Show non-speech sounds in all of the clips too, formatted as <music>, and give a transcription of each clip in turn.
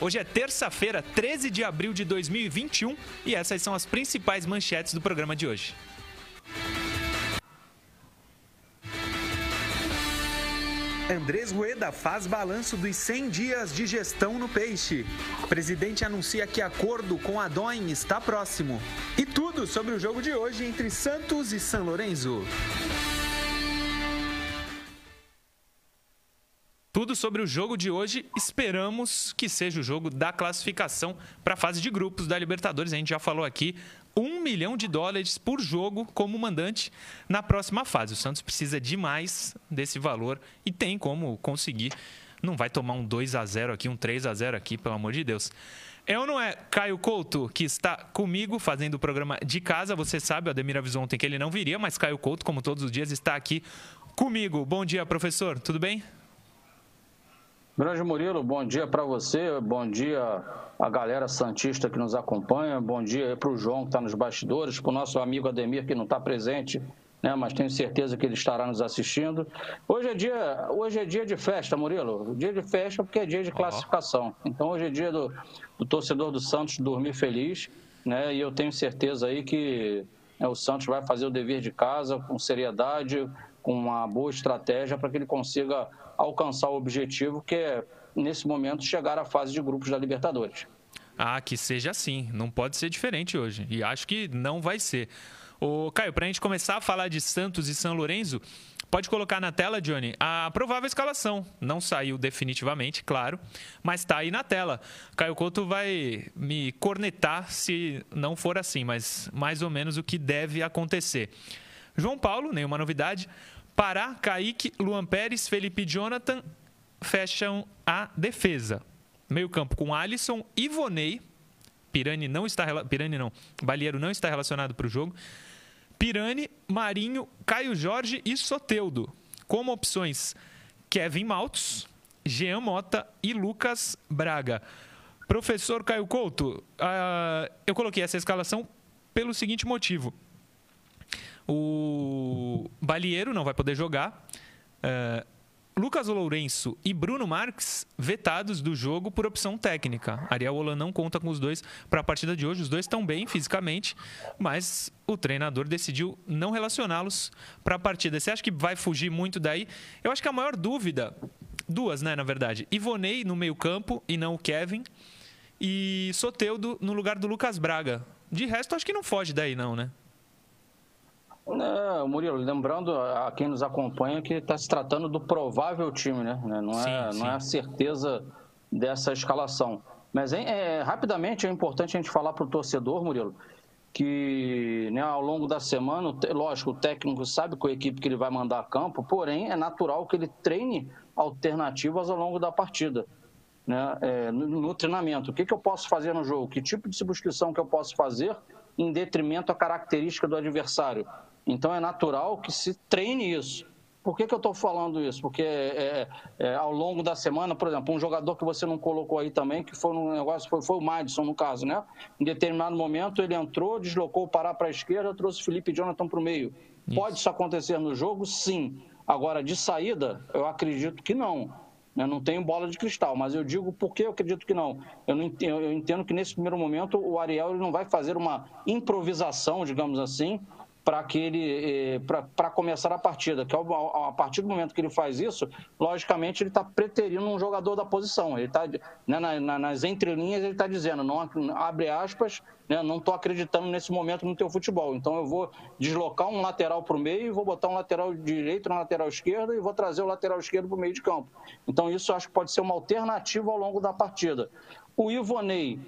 Hoje é terça-feira, 13 de abril de 2021 e essas são as principais manchetes do programa de hoje. Andrés Rueda faz balanço dos 100 dias de gestão no peixe. Presidente anuncia que acordo com a DOIN está próximo. E tudo sobre o jogo de hoje entre Santos e São Lourenço. Tudo sobre o jogo de hoje. Esperamos que seja o jogo da classificação para a fase de grupos da Libertadores. A gente já falou aqui um milhão de dólares por jogo como mandante na próxima fase. O Santos precisa demais desse valor e tem como conseguir. Não vai tomar um 2 a 0 aqui, um 3 a 0 aqui, pelo amor de Deus. É ou não é Caio Couto, que está comigo fazendo o programa de casa? Você sabe, o Ademir avisou ontem que ele não viria, mas Caio Couto, como todos os dias, está aqui comigo. Bom dia, professor. Tudo bem? Grande Murilo, bom dia para você, bom dia a galera Santista que nos acompanha, bom dia para o João que está nos bastidores, para o nosso amigo Ademir que não está presente, né, mas tenho certeza que ele estará nos assistindo. Hoje é dia, hoje é dia de festa, Murilo, dia de festa porque é dia de classificação. Então hoje é dia do, do torcedor do Santos dormir feliz, né, e eu tenho certeza aí que né, o Santos vai fazer o dever de casa com seriedade, com uma boa estratégia para que ele consiga alcançar o objetivo, que é, nesse momento, chegar à fase de grupos da Libertadores. Ah, que seja assim. Não pode ser diferente hoje. E acho que não vai ser. Ô, Caio, para a gente começar a falar de Santos e São Lourenço, pode colocar na tela, Johnny, a provável escalação. Não saiu definitivamente, claro, mas está aí na tela. Caio Couto vai me cornetar se não for assim, mas mais ou menos o que deve acontecer. João Paulo, nenhuma novidade. Pará, Kaique, Luan Pérez, Felipe Jonathan fecham a defesa. Meio campo com Alisson, Ivonei, Pirani não está Pirani não, Balieiro não está relacionado para o jogo. Pirani, Marinho, Caio Jorge e Soteudo. Como opções, Kevin Maltos, Jean Mota e Lucas Braga. Professor Caio Couto, uh, eu coloquei essa escalação pelo seguinte motivo. O Balieiro não vai poder jogar. Uh, Lucas Lourenço e Bruno Marques vetados do jogo por opção técnica. Ariel Holan não conta com os dois para a partida de hoje. Os dois estão bem fisicamente, mas o treinador decidiu não relacioná-los para a partida. Você acha que vai fugir muito daí? Eu acho que a maior dúvida, duas, né, na verdade. Ivonei no meio-campo e não o Kevin. E Soteudo no lugar do Lucas Braga. De resto, acho que não foge daí, não, né? Não, Murilo, lembrando a quem nos acompanha que está se tratando do provável time, né? Não é, sim, não é a certeza dessa escalação. Mas é, rapidamente é importante a gente falar para o torcedor, Murilo, que né, ao longo da semana, lógico, o técnico sabe qual equipe que ele vai mandar a campo, porém é natural que ele treine alternativas ao longo da partida. Né, é, no, no, treinamento. O que, que eu posso fazer no jogo? Que tipo de substituição que eu posso fazer em detrimento à característica do adversário? Então é natural que se treine isso. Por que, que eu estou falando isso? Porque é, é, é, ao longo da semana, por exemplo, um jogador que você não colocou aí também, que foi um negócio, foi, foi o Madison no caso, né? Em determinado momento ele entrou, deslocou o Pará para a esquerda, trouxe Felipe Jonathan para o meio. Isso. Pode isso acontecer no jogo? Sim. Agora, de saída, eu acredito que não. Eu não tenho bola de cristal, mas eu digo por que eu acredito que não. Eu, não entendo, eu entendo que nesse primeiro momento o Ariel não vai fazer uma improvisação, digamos assim, para que ele eh, para começar a partida, que a partir do momento que ele faz isso, logicamente ele está preterindo um jogador da posição. Ele está né, na, nas entrelinhas ele está dizendo, não abre aspas, né, não estou acreditando nesse momento no teu futebol. Então eu vou deslocar um lateral para o meio, vou botar um lateral direito na lateral esquerda e vou trazer o lateral esquerdo para o meio de campo. Então isso acho que pode ser uma alternativa ao longo da partida. O Ivonei,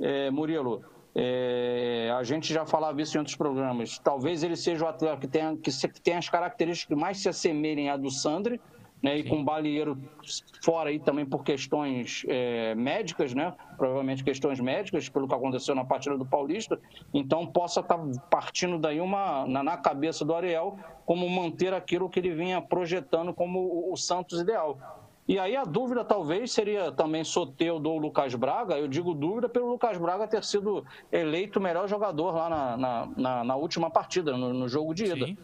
eh, Murilo, é, a gente já falava isso em outros programas. Talvez ele seja o atleta que tenha, que, tenha as características que mais se assemelhem à do Sandri, né, e com o Balieiro fora aí também por questões é, médicas, né? Provavelmente questões médicas, pelo que aconteceu na partida do Paulista. Então possa estar tá partindo daí uma na, na, cabeça do Ariel como manter aquilo que ele vinha projetando como o, o Santos ideal. E aí a dúvida talvez seria também Soteudo ou Lucas Braga. Eu digo dúvida pelo Lucas Braga ter sido eleito o melhor jogador lá na, na, na, na última partida, no, no, jogo de ida.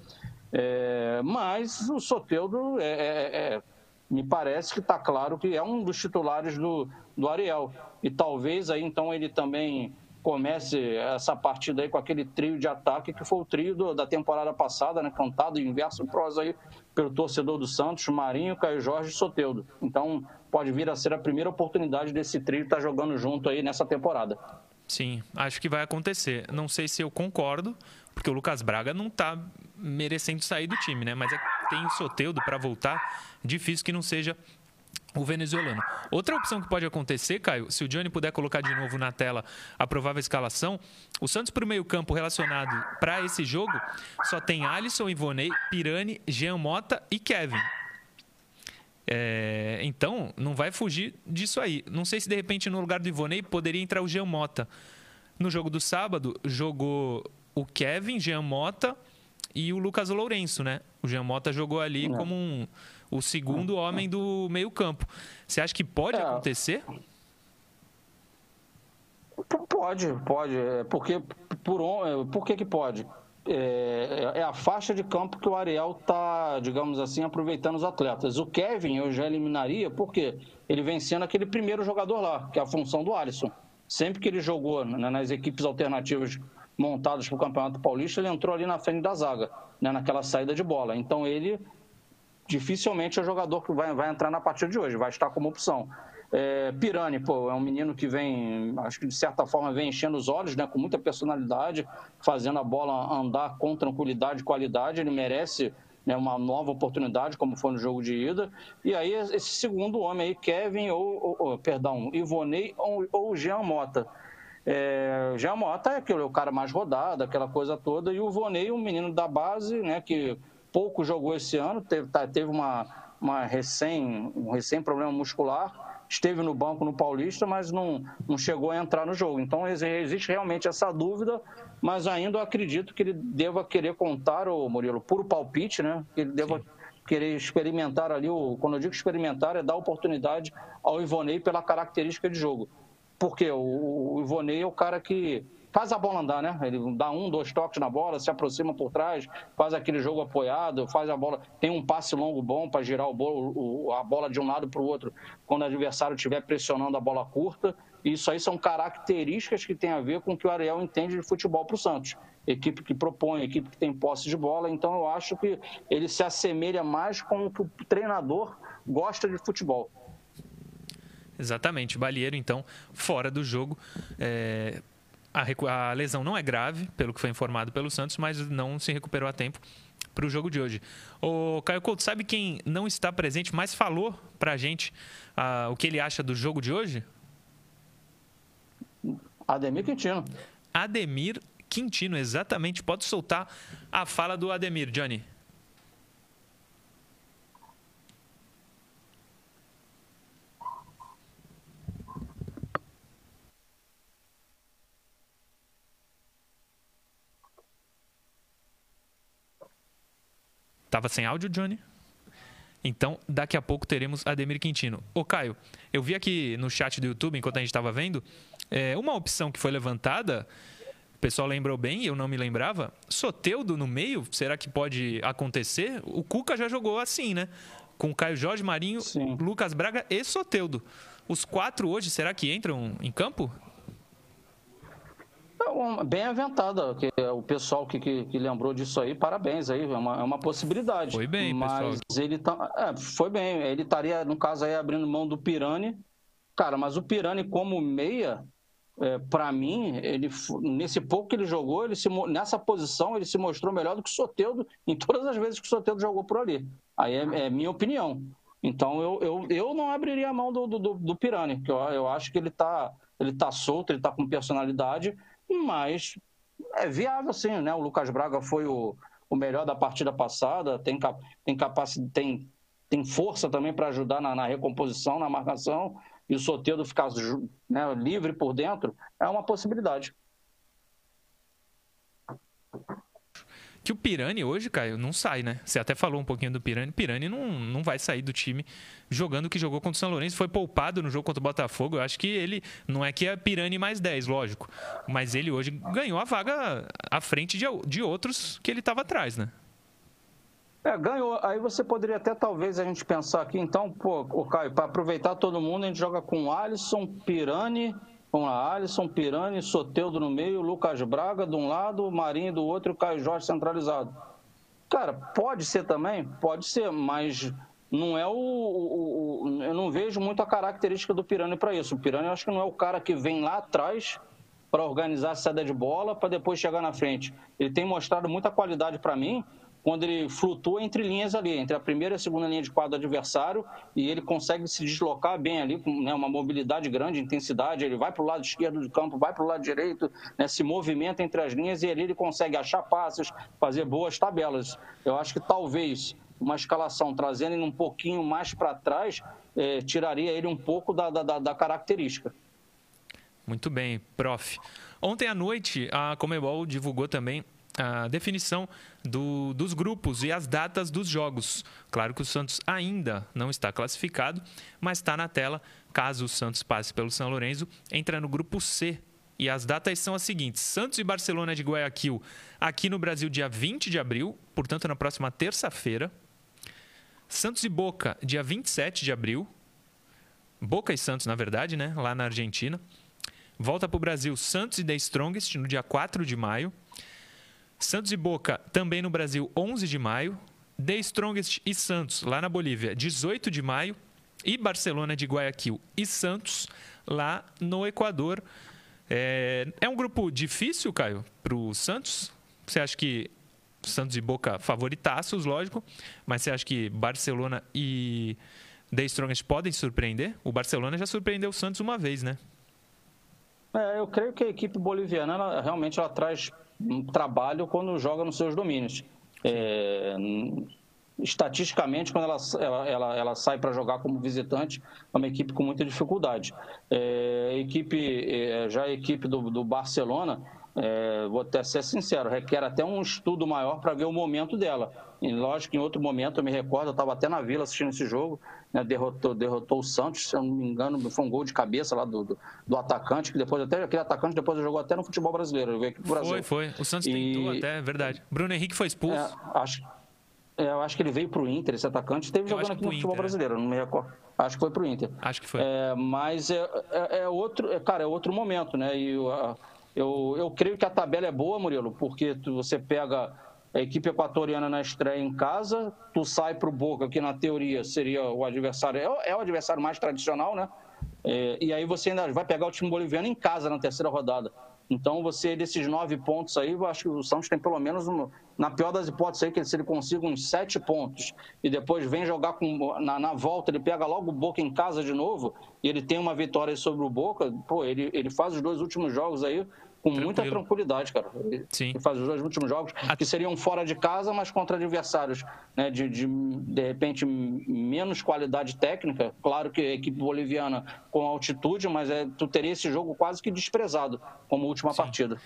É, mas o Soteudo é, é, é me parece que está claro que é um dos titulares do, do Ariel. E talvez aí então ele também comece essa partida aí com aquele trio de ataque que foi o trio do, da temporada passada, né? Cantado em verso prosa aí pelo torcedor do Santos, Marinho, Caio Jorge e Soteudo. Então pode vir a ser a primeira oportunidade desse trio estar tá jogando junto aí nessa temporada. Sim, acho que vai acontecer. Não sei se eu concordo, porque o Lucas Braga não está merecendo sair do time, né? Mas é, tem o Soteudo para voltar, difícil que não seja o venezuelano. Outra opção que pode acontecer, Caio, se o Johnny puder colocar de novo na tela a provável escalação, o Santos para o meio-campo relacionado para esse jogo só tem Alisson, Ivonei, Pirani, Jean Mota e Kevin. É, então, não vai fugir disso aí. Não sei se de repente no lugar do Ivonei poderia entrar o Jean Mota. No jogo do sábado, jogou o Kevin, Jean Mota e o Lucas Lourenço, né? O Jean Mota jogou ali Não. como um, o segundo homem do meio-campo. Você acha que pode é. acontecer? Pode, pode. É, porque, por, é, por que, que pode? É, é, a faixa de campo que o Ariel está, digamos assim, aproveitando os atletas. O Kevin eu já eliminaria porque ele vem sendo aquele primeiro jogador lá, que é a função do Alisson. Sempre que ele jogou né, nas equipes alternativas montadas para o Campeonato Paulista, ele entrou ali na frente da zaga, né, naquela saída de bola. Então ele dificilmente é o jogador que vai, vai entrar na partida de hoje, vai estar como opção. É, Pirani, pô, é um menino que vem, acho que de certa forma vem enchendo os olhos, né, com muita personalidade, fazendo a bola andar com tranquilidade e qualidade. Ele merece né, uma nova oportunidade, como foi no jogo de ida. E aí, esse segundo homem aí, Kevin, ou, ou, perdão, Ivonei ou, ou Jean Mota. É, Jean Mota é aquele, o cara mais rodado, aquela coisa toda, e o Vonei, um menino da base, né, que pouco jogou esse ano, teve, tá, teve uma, uma recém, um recém problema muscular, esteve no banco no Paulista, mas não, não chegou a entrar no jogo. Então existe realmente essa dúvida, mas ainda acredito que ele deva querer contar, o Murilo, puro palpite, né? Que ele deva Sim. querer experimentar ali, o, quando eu digo experimentar, é dar oportunidade ao Ivonei pela característica de jogo. Porque o, o Ivonei é o cara que faz a bola andar, né? Ele dá um, dois toques na bola, se aproxima por trás, faz aquele jogo apoiado, faz a bola, tem um passe longo bom para girar o bolo, a bola de um lado para o outro quando o adversário estiver pressionando a bola curta. Isso aí são características que têm a ver com o que o Ariel entende de futebol para o Santos. Equipe que propõe, equipe que tem posse de bola. Então eu acho que ele se assemelha mais com o que o treinador gosta de futebol. Exatamente. Balieiro, então, fora do jogo. É, a, a lesão não é grave, pelo que foi informado pelo Santos, mas não se recuperou a tempo para o jogo de hoje. O Caio Couto, sabe quem não está presente, mas falou para a gente uh, o que ele acha do jogo de hoje? Ademir Quintino. Ademir Quintino, exatamente. Pode soltar a fala do Ademir, Johnny. Tava sem áudio, Johnny? Então, daqui a pouco teremos Ademir Quintino. Ô, Caio, eu vi aqui no chat do YouTube, enquanto a gente estava vendo, é, uma opção que foi levantada, o pessoal lembrou bem, eu não me lembrava. Soteudo no meio, será que pode acontecer? O Cuca já jogou assim, né? Com Caio Jorge, Marinho, Sim. Lucas Braga e Soteudo. Os quatro hoje, será que entram em campo? Bem aventada, que o pessoal que, que, que, lembrou disso aí, parabéns aí, é uma, é uma possibilidade. Foi bem, mas pessoal. ele tá, é, foi bem, ele estaria, no caso aí, abrindo mão do Pirani, cara, mas o Pirani como meia, é, para mim, ele nesse pouco que ele jogou, ele se, nessa posição, ele se mostrou melhor do que o Soteudo <laughs> em todas as vezes que o Soteudo jogou por ali. Aí é, é minha opinião. Então eu, eu, eu não abriria a mão do, do, do Pirani, que eu, eu acho que ele está ele tá solto, ele está com personalidade mas é viável sim, né? O Lucas Braga foi o, o melhor da partida passada, tem, tem capacidade, tem, tem força também para ajudar na, na, recomposição, na marcação, e o Soteldo ficar né, livre por dentro, é uma possibilidade. Que o Pirani hoje, Caio, não sai, né? Você até falou um pouquinho do Pirani. Pirani não, não vai sair do time jogando o que jogou contra o São Lourenço. Foi poupado no jogo contra o Botafogo. Eu acho que ele não é que é Pirani mais 10, lógico. Mas ele hoje ganhou a vaga à frente de, de outros que ele estava atrás, né? É, ganhou. Aí você poderia até, talvez, a gente pensar aqui, então, pô, Caio, para aproveitar todo mundo, a gente joga com Alisson, Pirani, com a Alisson, Pirani, Soteudo no meio, Lucas Braga de um lado, Marinho do outro e o Caio Jorge centralizado. Cara, pode ser também? Pode ser, mas não é o, o, o, eu não vejo muito a característica do Pirani para isso. O Pirani eu acho que não é o cara que vem lá atrás para organizar a saída de bola para depois chegar na frente. Ele tem mostrado muita qualidade para mim quando ele flutua entre linhas ali, entre a primeira e a segunda linha de quadro adversário, e ele consegue se deslocar bem ali, com né, uma mobilidade grande, intensidade, ele vai para o lado esquerdo do campo, vai para o lado direito, né, se movimenta entre as linhas e ali ele consegue achar passes, fazer boas tabelas. Eu acho que talvez uma escalação trazendo ele um pouquinho mais para trás, eh, tiraria ele um pouco da, da, da característica. Muito bem, prof. Ontem à noite, a Comebol divulgou também a definição do, dos grupos e as datas dos jogos. Claro que o Santos ainda não está classificado, mas está na tela. Caso o Santos passe pelo São Lourenço, entra no grupo C. E as datas são as seguintes: Santos e Barcelona de Guayaquil, aqui no Brasil, dia 20 de abril, portanto, na próxima terça-feira. Santos e Boca, dia 27 de abril. Boca e Santos, na verdade, né? Lá na Argentina. Volta para o Brasil Santos e The Strongest no dia 4 de maio. Santos e Boca, também no Brasil, 11 de maio. The Strongest e Santos, lá na Bolívia, 18 de maio. E Barcelona de Guayaquil e Santos, lá no Equador. É, é um grupo difícil, Caio, para o Santos? Você acha que Santos e Boca favoritaços, lógico, mas você acha que Barcelona e The Strongest podem surpreender? O Barcelona já surpreendeu o Santos uma vez, né? É, eu creio que a equipe boliviana ela, realmente ela traz trabalho quando joga nos seus domínios. É, estatisticamente, quando ela, ela, ela, ela sai para jogar como visitante, é uma equipe com muita dificuldade. É, equipe, é, já a equipe do, do Barcelona, é, vou até ser sincero, requer até um estudo maior para ver o momento dela. E lógico que em outro momento, eu me recordo, eu estava até na Vila assistindo esse jogo, né, derrotou, derrotou o Santos, se eu não me engano, foi um gol de cabeça lá do, do, do, atacante, que depois até aquele atacante depois jogou até no futebol brasileiro. Veio aqui pro Brasil. Foi, foi. O Santos e... tentou até, é verdade. Bruno Henrique foi expulso. É, acho, é, eu acho que ele veio para o Inter, esse atacante, esteve jogando aqui no Inter, futebol é. brasileiro, não me recordo. Acho que foi para o Inter. Acho que foi. É, mas é, é, é outro, é, cara, é outro momento, né? E eu, eu, eu creio que a tabela é boa, Murilo, porque você pega a equipe equatoriana na estreia em casa, tu sai para o Boca, que na teoria seria o adversário, é, é o adversário mais tradicional, né? É, e aí você ainda vai pegar o time boliviano em casa na terceira rodada. Então, você, desses nove pontos aí, eu acho que o Santos tem pelo menos, na pior das hipóteses aí, que se ele consiga uns sete pontos e depois vem jogar com, na, na, volta, ele pega logo o Boca em casa de novo e ele tem uma vitória sobre o Boca, pô, ele, ele faz os dois últimos jogos aí com Tranquilo. muita tranquilidade, cara. Sim. E faz os dois últimos jogos, que seriam fora de casa, mas contra adversários né, de, de, de repente, menos qualidade técnica. Claro que a equipe boliviana com altitude, mas é, tu teria esse jogo quase que desprezado como última Sim. partida.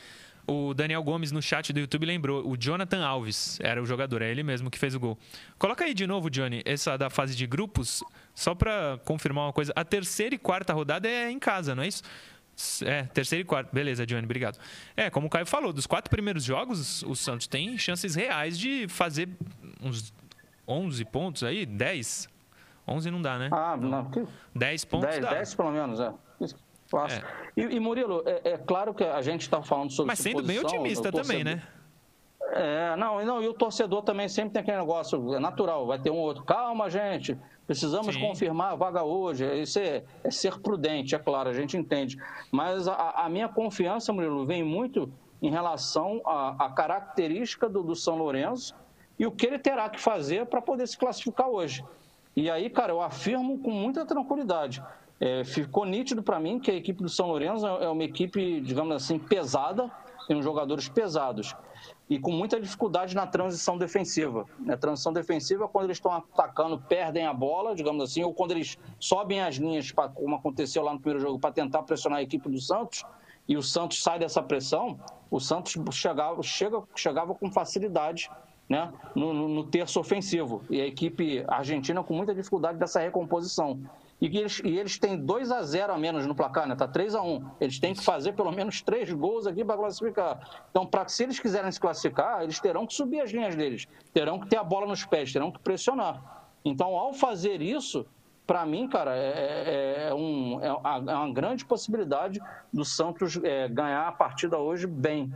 O Daniel Gomes no chat do YouTube lembrou, o Jonathan Alves era o jogador, é ele mesmo que fez o gol. Coloca aí de novo, Johnny, essa da fase de grupos, só para confirmar uma coisa. A terceira e quarta rodada é em casa, não é isso? É, terceiro e quarto. Beleza, Johnny, obrigado. É, como o Caio falou, dos quatro primeiros jogos, o Santos tem chances reais de fazer uns 11 pontos aí, 10. 11 não dá, né? Ah, não. 10 pontos 10, dá. 10 pelo menos, é. É. E, e, Murilo, é, é, claro que a gente está falando sobre Mas sendo bem otimista também, né? É, não, não, e o torcedor também sempre tem aquele negócio, é natural, vai ter um outro. Calma, gente, Precisamos Sim. confirmar a vaga hoje. Isso é, é, ser prudente, é claro, a gente entende. Mas a, a minha confiança, Murilo, vem muito em relação à, característica do, do, São Lourenço e o que ele terá que fazer para poder se classificar hoje. E aí, cara, eu afirmo com muita tranquilidade. É, ficou nítido para mim que a equipe do São Lourenço é, é uma equipe, digamos assim, pesada, tem jogadores pesados e com muita dificuldade na transição defensiva. Na transição defensiva, quando eles estão atacando, perdem a bola, digamos assim, ou quando eles sobem as linhas, como aconteceu lá no primeiro jogo, para tentar pressionar a equipe do Santos, e o Santos sai dessa pressão, o Santos chegava, chega, chegava com facilidade né, no, no, no terço ofensivo. E a equipe argentina com muita dificuldade dessa recomposição. E eles, e eles têm 2 a 0 a menos no placar, né? Tá 3 a 1 Eles têm que fazer pelo menos três gols aqui para classificar. Então, pra, se eles quiserem se classificar, eles terão que subir as linhas deles, terão que ter a bola nos pés, terão que pressionar. Então, ao fazer isso, para mim, cara, é, é, é um, é, é, uma grande possibilidade do Santos é, ganhar a partida hoje bem,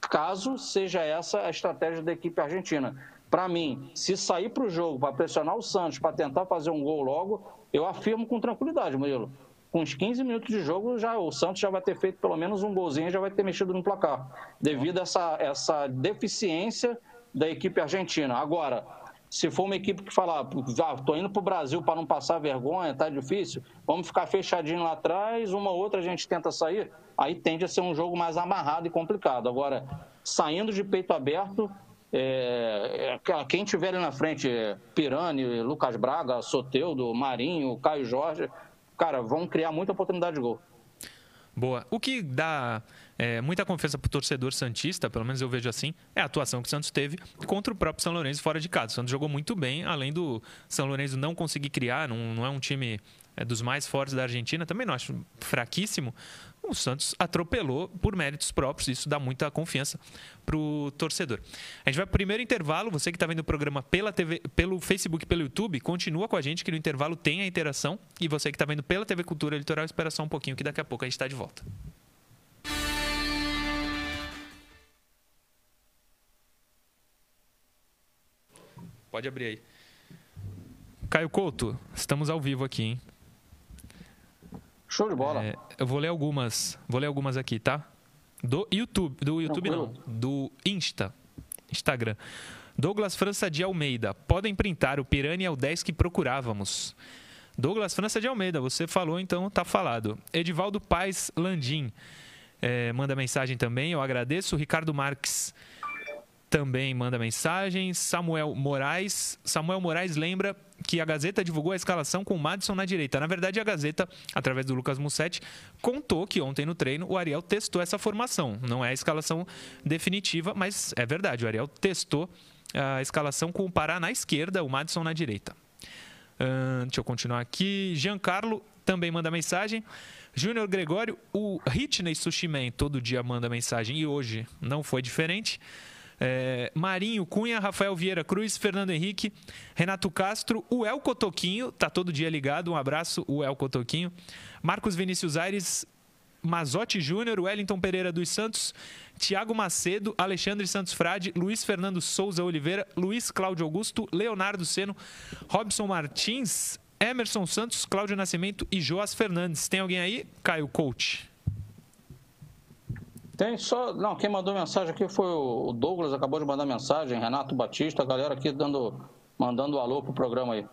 caso seja essa a estratégia da equipe argentina. Para mim, se sair para o jogo para pressionar o Santos, para tentar fazer um gol logo, eu afirmo com tranquilidade, Murilo. Com uns 15 minutos de jogo, já o Santos já vai ter feito pelo menos um golzinho e já vai ter mexido no placar, devido a essa, essa deficiência da equipe argentina. Agora, se for uma equipe que falar, ah, tô indo para o Brasil para não passar vergonha, tá difícil, vamos ficar fechadinho lá atrás, uma outra a gente tenta sair, aí tende a ser um jogo mais amarrado e complicado. Agora, saindo de peito aberto, é, é, quem tiver na frente, Pirani, Lucas Braga, Soteudo, Marinho, Caio Jorge, cara, vão criar muita oportunidade de gol. Boa. O que dá é, muita confiança para o torcedor Santista, pelo menos eu vejo assim, é a atuação que o Santos teve contra o próprio São Lourenço fora de casa. O Santos jogou muito bem, além do São Lourenço não conseguir criar, não, não é um time é, dos mais fortes da Argentina, também não acho fraquíssimo, o Santos atropelou por méritos próprios. Isso dá muita confiança para o torcedor. A gente vai para o primeiro intervalo. Você que está vendo o programa pela TV, pelo Facebook, pelo YouTube, continua com a gente que no intervalo tem a interação. E você que está vendo pela TV Cultura Litoral, espera só um pouquinho que daqui a pouco a gente está de volta. Pode abrir aí. Caio Couto, estamos ao vivo aqui, hein? Show de bola. É, eu vou ler algumas, vou ler algumas aqui, tá? Do YouTube, do YouTube Tranquilo. não, do Insta, Instagram. Douglas França de Almeida. Podem printar, o Piranha é o 10 que procurávamos. Douglas França de Almeida, você falou, então tá falado. Edivaldo Paz Landim é, manda mensagem também, eu agradeço. Ricardo Marques também manda mensagem. Samuel Moraes. Samuel Moraes lembra que a Gazeta divulgou a escalação com o Madison na direita. Na verdade, a Gazeta, através do Lucas Mussetti, contou que ontem no treino o Ariel testou essa formação. Não é a escalação definitiva, mas é verdade. O Ariel testou a escalação com o Pará na esquerda, o Madison na direita. Uh, deixa eu continuar aqui. Giancarlo também manda mensagem. Júnior Gregório, o Hitney Sushimen todo dia manda mensagem e hoje não foi diferente. É, Marinho, Cunha, Rafael Vieira Cruz, Fernando Henrique, Renato Castro, o El Cotoquinho, tá todo dia ligado, um abraço, o El Cotoquinho. Marcos Vinícius Aires, Mazotti Júnior, Wellington Pereira dos Santos, Tiago Macedo, Alexandre Santos Frade, Luiz Fernando Souza Oliveira, Luiz Cláudio Augusto, Leonardo Seno, Robson Martins, Emerson Santos, Cláudio Nascimento e Joas Fernandes. Tem alguém aí? Caio Coach. Tem só. Não, quem mandou mensagem aqui foi o Douglas, acabou de mandar mensagem, Renato Batista, a galera aqui dando, mandando um alô pro programa aí.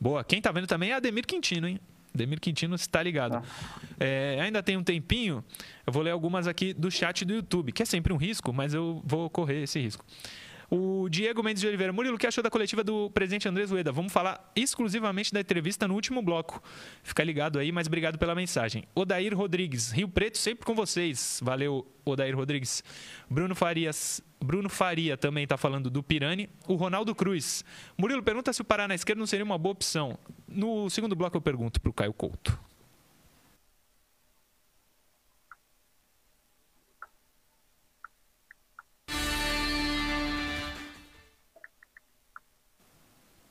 Boa. Quem tá vendo também é Ademir Quintino, hein? Ademir Quintino está ligado. Ah. É, ainda tem um tempinho, eu vou ler algumas aqui do chat do YouTube, que é sempre um risco, mas eu vou correr esse risco. O Diego Mendes de Oliveira. Murilo, o que achou da coletiva do presidente Andrés Rueda? Vamos falar exclusivamente da entrevista no último bloco. Fica ligado aí, mas obrigado pela mensagem. Odair Rodrigues. Rio Preto sempre com vocês. Valeu, Odair Rodrigues. Bruno Farias. Bruno Faria também está falando do Pirani. O Ronaldo Cruz. Murilo pergunta se o Pará na esquerda não seria uma boa opção. No segundo bloco eu pergunto para o Caio Couto.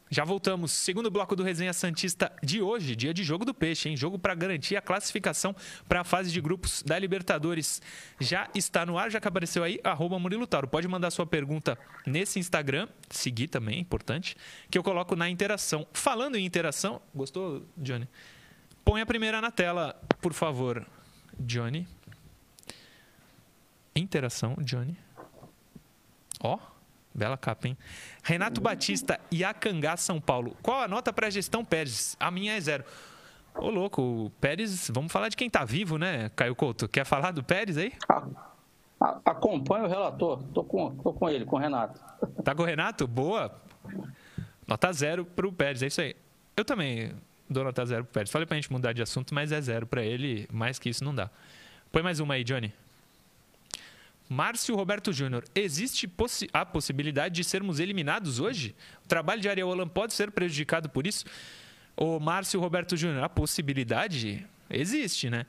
Já voltamos. Segundo bloco do Resenha Santista de hoje, dia de jogo do Peixe, hein? Jogo para garantir a classificação para a fase de grupos da Libertadores. Já está no ar, já que apareceu aí, arroba Murilo Tauro. Pode mandar sua pergunta nesse Instagram, seguir também, importante, que eu coloco na interação. Falando em interação, gostou, Johnny? Põe a primeira na tela, por favor, Johnny. Interação, Johnny. Ó. Oh. Bela capa, hein? Renato Batista, Iacangá, São Paulo. Qual a nota para a gestão Pérez? A minha é zero. Ô, louco, o Pérez, vamos falar de quem tá vivo, né, Caio Couto? Quer falar do Pérez aí? acompanha o relator. Tô com, tô com ele, com o Renato. Tá com o Renato? Boa. Nota zero pro Pérez, é isso aí. Eu também dou nota zero pro Pérez. Falei pra gente mudar de assunto, mas é zero para ele. Mais que isso não dá. Põe mais uma aí, Johnny. Márcio Roberto Júnior, existe possi a possibilidade de sermos eliminados hoje? O trabalho de Ariel Holan pode ser prejudicado por isso? O Márcio Roberto Júnior, a possibilidade existe, né?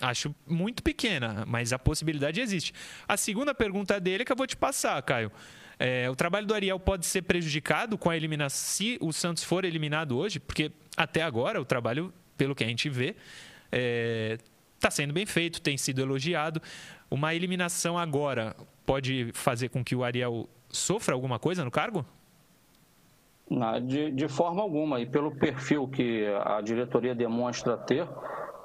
Acho muito pequena, mas a possibilidade existe. A segunda pergunta dele é que eu vou te passar, Caio. É, o trabalho do Ariel pode ser prejudicado com a eliminação, se o Santos for eliminado hoje, porque até agora o trabalho, pelo que a gente vê, está é, tá sendo bem feito, tem sido elogiado. Uma eliminação agora pode fazer com que o Ariel sofra alguma coisa no cargo? Não, de, de forma alguma. E pelo perfil que a diretoria demonstra ter,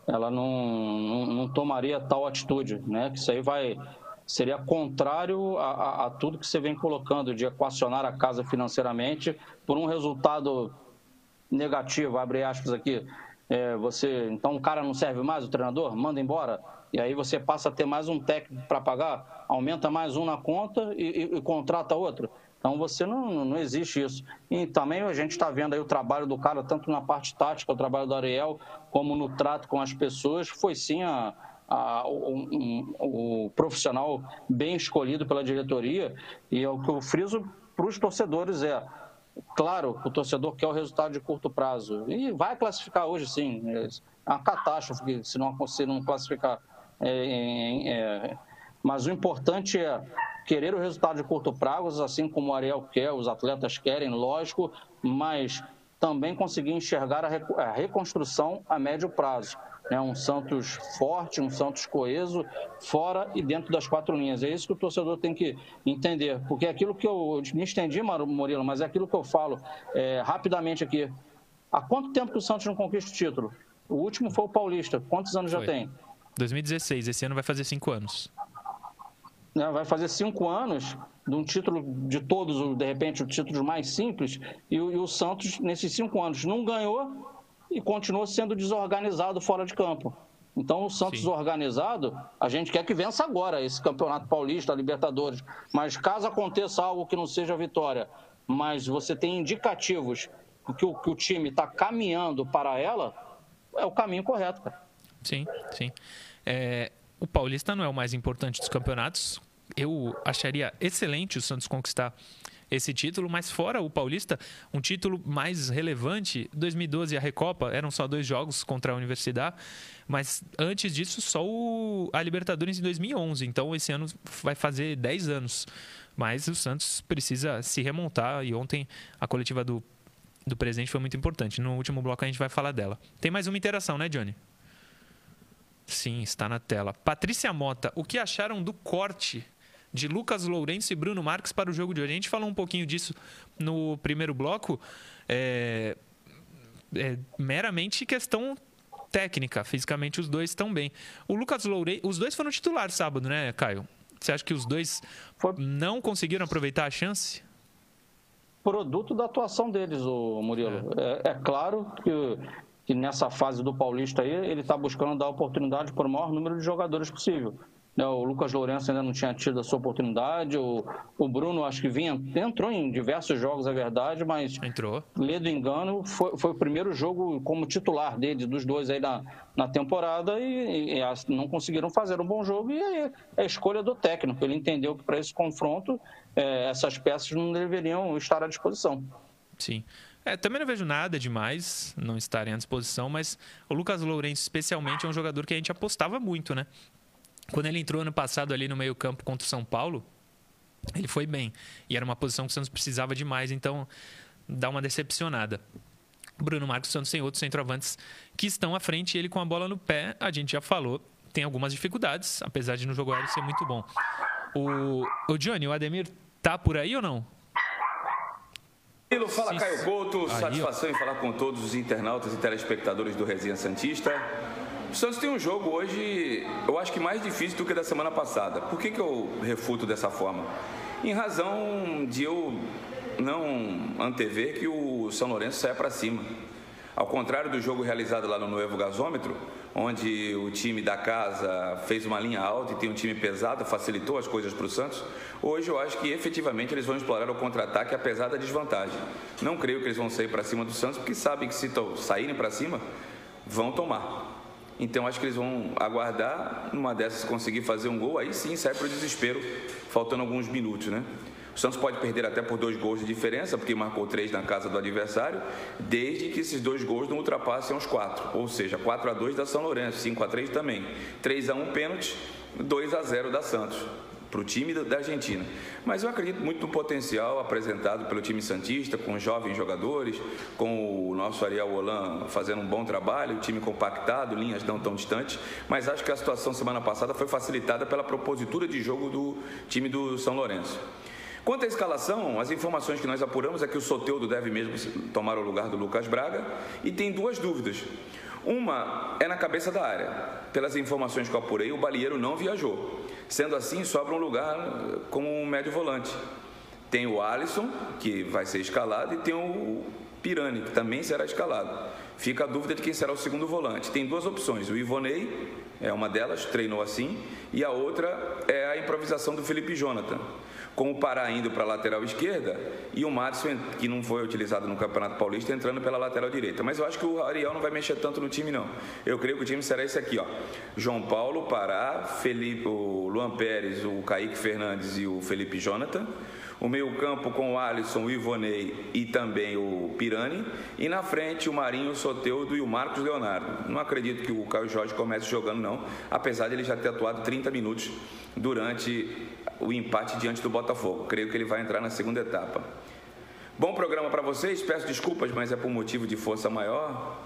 ela não, não, não tomaria tal atitude, né? Que isso aí vai seria contrário a, a, a, tudo que você vem colocando de equacionar a casa financeiramente por um resultado negativo, abre aspas aqui. É, você, então o cara não serve mais, o treinador, manda embora, e aí você passa a ter mais um técnico para pagar, aumenta mais um na conta e, e, e contrata outro. Então você não, não existe isso. E também a gente está vendo aí o trabalho do cara, tanto na parte tática, o trabalho do Ariel, como no trato com as pessoas, foi sim a, a, o, um, o profissional bem escolhido pela diretoria. E é o que eu friso para os torcedores é Claro, o torcedor quer o resultado de curto prazo. E vai classificar hoje, sim. É uma catástrofe se não, se não classificar. É, é, mas o importante é querer o resultado de curto prazo, assim como o Ariel quer, os atletas querem, lógico, mas também conseguir enxergar a reconstrução a médio prazo. Né? Um Santos forte, um Santos coeso, fora e dentro das quatro linhas. É isso que o torcedor tem que entender, porque é aquilo que eu me estendi, Murilo, mas é aquilo que eu falo é, rapidamente aqui. Há quanto tempo que o Santos não conquista o título? O último foi o Paulista. Quantos anos foi. já tem? 2016. Esse ano vai fazer cinco anos né, vai fazer cinco anos de um título de todos, de repente, o título mais simples, e, e o Santos, nesses cinco anos, não ganhou e continuou sendo desorganizado fora de campo. Então, o Santos Sim. organizado, a gente quer que vença agora esse Campeonato Paulista, Libertadores. Mas caso aconteça algo que não seja vitória, mas você tem indicativos que o, que o time está caminhando para ela, é o caminho correto, cara. Sim, sim. É, o Paulista não é o mais importante dos campeonatos. Eu acharia excelente o Santos conquistar esse título, mas fora o Paulista, um título mais relevante, 2012 a Recopa, eram só dois jogos contra a Universidade, mas antes disso só o, a Libertadores em 2011, então esse ano vai fazer 10 anos. Mas o Santos precisa se remontar e ontem a coletiva do, do presidente foi muito importante. No último bloco a gente vai falar dela. Tem mais uma interação, né, Johnny? Sim, está na tela. Patrícia Mota, o que acharam do corte de Lucas Lourenço e Bruno Marques para o jogo de hoje? A gente falou um pouquinho disso no primeiro bloco. É, é meramente questão técnica. Fisicamente, os dois estão bem. O Lucas Lourenço, os dois foram titulares sábado, né, Caio? Você acha que os dois não conseguiram aproveitar a chance? Produto da atuação deles, o Murilo. É, é, é claro que que nessa fase do Paulista aí, ele está buscando dar oportunidade para o maior número de jogadores possível. Né, o Lucas Lourenço ainda não tinha tido a sua oportunidade, o, o Bruno acho que vinha, entrou em diversos jogos, é verdade, mas entrou. ledo engano, foi, foi o primeiro jogo como titular dele, dos dois aí na, na temporada, e, e, não conseguiram fazer um bom jogo, e aí é a escolha do técnico. Ele entendeu que para esse confronto é, essas peças não deveriam estar à disposição. Sim. É, também não vejo nada demais não estarem à disposição, mas o Lucas Lourenço, especialmente, é um jogador que a gente apostava muito, né? Quando ele entrou ano passado ali no meio-campo contra o São Paulo, ele foi bem. E era uma posição que o Santos precisava demais, então dá uma decepcionada. Bruno Marcos Santos tem outros centroavantes que estão à frente, ele com a bola no pé, a gente já falou, tem algumas dificuldades, apesar de no jogo aéreo ser muito bom. O, o Johnny, o Ademir tá por aí ou não? Fala Sim. Caio Couto, Aí, satisfação ó. em falar com todos os internautas e telespectadores do Resenha Santista. O Santos tem um jogo hoje, eu acho que mais difícil do que da semana passada. Por que, que eu refuto dessa forma? Em razão de eu não antever que o São Lourenço saia para cima. Ao contrário do jogo realizado lá no Novo Gasômetro, onde o time da casa fez uma linha alta e tem um time pesado, facilitou as coisas para o Santos, hoje eu acho que efetivamente eles vão explorar o contra-ataque apesar da desvantagem. Não creio que eles vão sair para cima do Santos, porque sabem que se saírem para cima, vão tomar. Então acho que eles vão aguardar, numa dessas conseguir fazer um gol, aí sim sai para o desespero, faltando alguns minutos, né? O Santos pode perder até por dois gols de diferença, porque marcou três na casa do adversário, desde que esses dois gols não ultrapassem os quatro. Ou seja, 4 a 2 da São Lourenço, 5 a 3 também. 3 a 1 pênalti, 2 a 0 da Santos para o time da Argentina. Mas eu acredito muito no potencial apresentado pelo time Santista, com jovens jogadores, com o nosso Ariel Holan fazendo um bom trabalho, o time compactado, linhas não tão distantes. Mas acho que a situação semana passada foi facilitada pela propositura de jogo do time do São Lourenço. Quanto à escalação, as informações que nós apuramos é que o Soteudo deve mesmo tomar o lugar do Lucas Braga e tem duas dúvidas. Uma é na cabeça da área. Pelas informações que eu apurei, o Balieiro não viajou. Sendo assim, sobra um lugar como um médio volante. Tem o Alisson, que vai ser escalado, e tem o Pirani, que também será escalado. Fica a dúvida de quem será o segundo volante. Tem duas opções. O Ivonei é uma delas, treinou assim, e a outra é a improvisação do Felipe Jonathan com o Pará indo para a lateral esquerda e o Madison, que não foi utilizado no Campeonato Paulista, entrando pela lateral direita. Mas eu acho que o Ariel não vai mexer tanto no time, não. Eu creio que o time será esse aqui, ó. João Paulo, Pará, Felipe, o Luan Pérez, o Kaique Fernandes e o Felipe Jonathan. O meio campo com o Alisson, o Ivonei e também o Pirani. E na frente o Marinho, o Soteudo e o Marcos Leonardo. Não acredito que o Caio Jorge comece jogando, não. Apesar de ele já ter atuado 30 minutos durante o empate diante do Botafogo. Creio que ele vai entrar na segunda etapa. Bom programa para vocês, peço desculpas, mas é por motivo de força maior.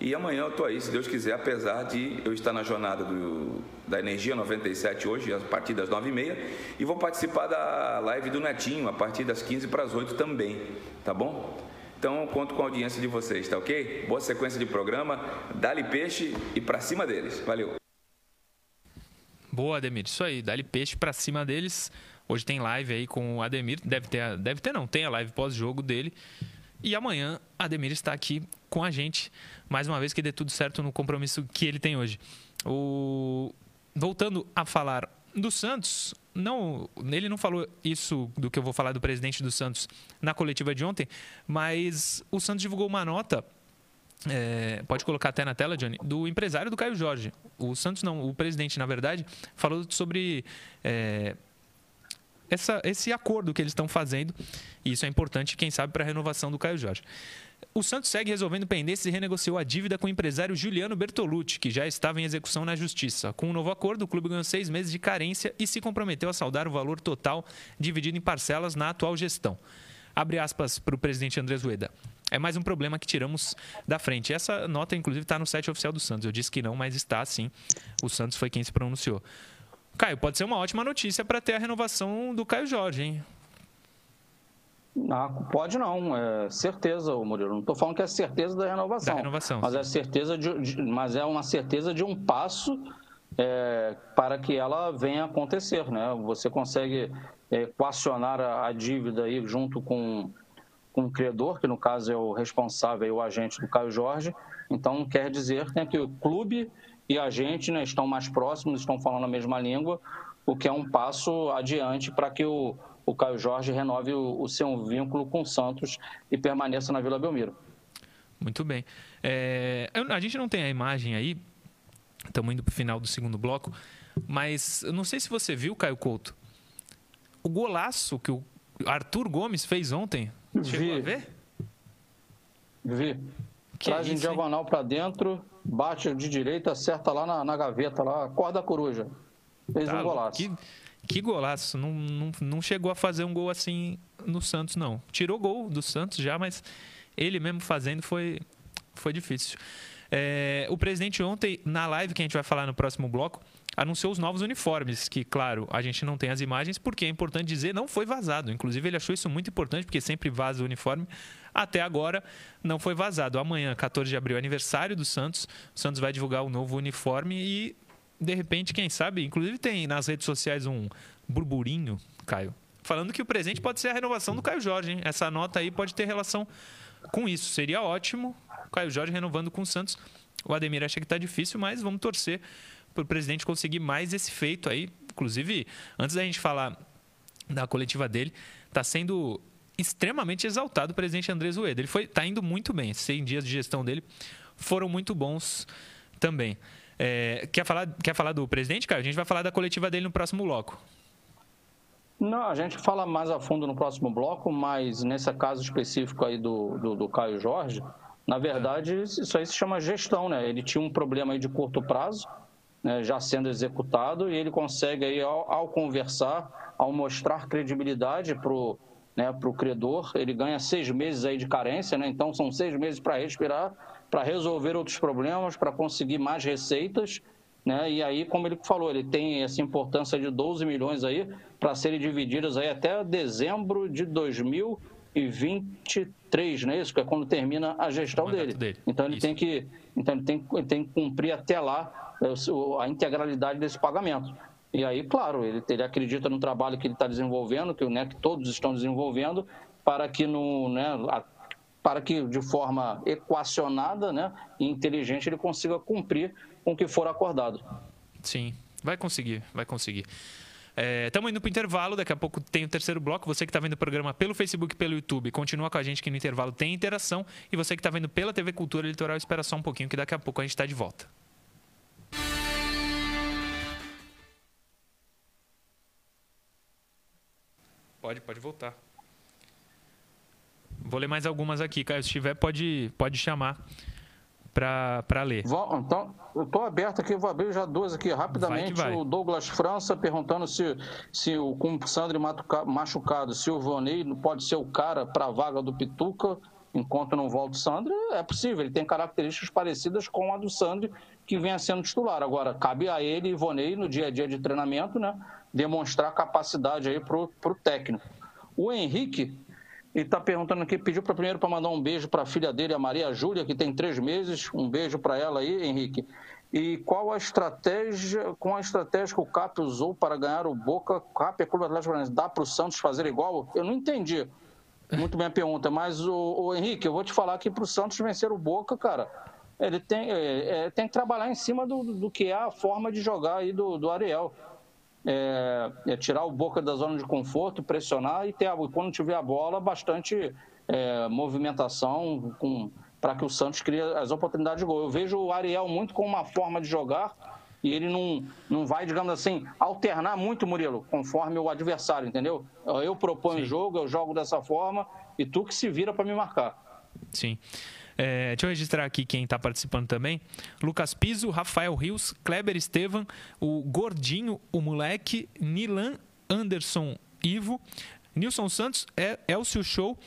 E amanhã eu estou aí, se Deus quiser, apesar de eu estar na jornada do, da Energia 97 hoje, a partir das 9h30, e vou participar da live do Netinho, a partir das 15 para as 8 também, tá bom? Então, conto com a audiência de vocês, tá ok? Boa sequência de programa, dá-lhe peixe e para cima deles. Valeu! Boa, Ademir. Isso aí, dá-lhe peixe para cima deles. Hoje tem live aí com o Ademir. Deve ter, deve ter não, tem a live pós-jogo dele. E amanhã, Ademir está aqui com a gente. Mais uma vez que dê tudo certo no compromisso que ele tem hoje. O... Voltando a falar do Santos, não, ele não falou isso do que eu vou falar do presidente do Santos na coletiva de ontem, mas o Santos divulgou uma nota é, pode colocar até na tela, Johnny, do empresário do Caio Jorge. O Santos não, o presidente, na verdade, falou sobre é, essa, esse acordo que eles estão fazendo. E isso é importante, quem sabe, para a renovação do Caio Jorge. O Santos segue resolvendo pendências e renegociou a dívida com o empresário Juliano Bertolucci, que já estava em execução na justiça. Com o um novo acordo, o clube ganhou seis meses de carência e se comprometeu a saldar o valor total dividido em parcelas na atual gestão. Abre aspas para o presidente Andrés Rueda é mais um problema que tiramos da frente. Essa nota, inclusive, está no site oficial do Santos. Eu disse que não, mas está sim. O Santos foi quem se pronunciou. Caio, pode ser uma ótima notícia para ter a renovação do Caio Jorge, hein? Não, pode não, é certeza, Murilo. Não estou falando que é certeza da renovação. Da renovação. Mas é certeza de, de, mas é uma certeza de um passo é, para que ela venha a acontecer, né? Você consegue equacionar a, a dívida aí junto com com o credor, que no caso é o responsável e o agente do Caio Jorge. Então, quer dizer né, que o clube e a gente né, estão mais próximos, estão falando a mesma língua, o que é um passo adiante para que o, o Caio Jorge renove o, o, seu vínculo com o Santos e permaneça na Vila Belmiro. Muito bem. É, a gente não tem a imagem aí, estamos indo para o final do segundo bloco, mas eu não sei se você viu, Caio Couto, o golaço que o Arthur Gomes fez ontem Chegou Vi. a ver? Vi. Que Traz em diagonal para dentro, bate de direita, acerta lá na, na gaveta, lá, corda a coruja. Fez tá, um golaço. Que, que golaço. Não, não, não chegou a fazer um gol assim no Santos, não. Tirou gol do Santos já, mas ele mesmo fazendo foi, foi difícil. É, o presidente ontem, na live que a gente vai falar no próximo bloco, anunciou os novos uniformes, que, claro, a gente não tem as imagens, porque é importante dizer, não foi vazado. Inclusive, ele achou isso muito importante, porque sempre vaza o uniforme. Até agora, não foi vazado. Amanhã, 14 de abril, aniversário do Santos. O Santos vai divulgar o novo uniforme e, de repente, quem sabe, inclusive tem nas redes sociais um burburinho, Caio, falando que o presente pode ser a renovação do Caio Jorge. Hein? Essa nota aí pode ter relação com isso. Seria ótimo Caio Jorge renovando com o Santos. O Ademir acha que está difícil, mas vamos torcer para o presidente conseguir mais esse feito aí. Inclusive, antes da gente falar da coletiva dele, está sendo extremamente exaltado o presidente Andrés Rueda. Ele está indo muito bem. 100 dias de gestão dele foram muito bons também. É, quer, falar, quer falar do presidente, cara? A gente vai falar da coletiva dele no próximo bloco. Não, a gente fala mais a fundo no próximo bloco, mas nesse caso específico aí do, do, do Caio Jorge, na verdade, isso aí se chama gestão, né? Ele tinha um problema aí de curto prazo, né, já sendo executado, e ele consegue aí, ao, ao conversar, ao mostrar credibilidade para o né, credor, ele ganha seis meses aí de carência, né? Então são seis meses para respirar, para resolver outros problemas, para conseguir mais receitas né? E aí, como ele falou, ele tem essa importância de 12 milhões aí para serem divididos aí até dezembro de 2023, né? Isso que é quando termina a gestão dele. dele. Então ele Isso. tem que, então ele tem, ele tem que cumprir até lá a integralidade desse pagamento. E aí, claro, ele, ele acredita no trabalho que ele está desenvolvendo, que, né, que todos estão desenvolvendo, para que no, né, para que de forma equacionada né, e inteligente ele consiga cumprir com o que for acordado. Sim, vai conseguir, vai conseguir. Estamos é, indo para o intervalo, daqui a pouco tem o terceiro bloco. Você que está vendo o programa pelo Facebook pelo YouTube, continua com a gente que no intervalo tem interação. E você que está vendo pela TV Cultura Litoral, espera só um pouquinho que daqui a pouco a gente está de volta. Pode, pode voltar. Vou ler mais algumas aqui, Caio. Se tiver, pode, pode chamar para ler. Então, eu estou aberto aqui, vou abrir já duas aqui rapidamente. Vai vai. O Douglas França perguntando se, se o, com o Sandro machucado, se o Vonei pode ser o cara para a vaga do Pituca, enquanto não volta o Sandro. É possível, ele tem características parecidas com a do Sandro, que vem sendo titular. Agora, cabe a ele e Vonei, no dia a dia de treinamento, né, demonstrar capacidade aí para o técnico. O Henrique está perguntando aqui, pediu para primeiro para mandar um beijo para a filha dele, a Maria Júlia, que tem três meses. Um beijo para ela aí, Henrique. E qual a estratégia, com a estratégia que o CAP usou para ganhar o Boca, CAP é Clube Atlético Paranaense, dá para o Santos fazer igual? Eu não entendi muito bem a pergunta, mas o, o Henrique, eu vou te falar que para o Santos vencer o Boca, cara, ele tem, é, é, tem que trabalhar em cima do, do que é a forma de jogar aí do, do Ariel é, é tirar o Boca da zona de conforto, pressionar e ter, quando tiver a bola, bastante é, movimentação para que o Santos crie as oportunidades de gol. Eu vejo o Ariel muito com uma forma de jogar e ele não, não vai, digamos assim, alternar muito, Murilo, conforme o adversário, entendeu? Eu proponho o jogo, eu jogo dessa forma e tu que se vira para me marcar. Sim. É, deixa eu registrar aqui quem está participando também. Lucas Piso, Rafael Rios, Kleber Estevam, o Gordinho, o Moleque, Nilan Anderson Ivo, Nilson Santos, Elcio Show,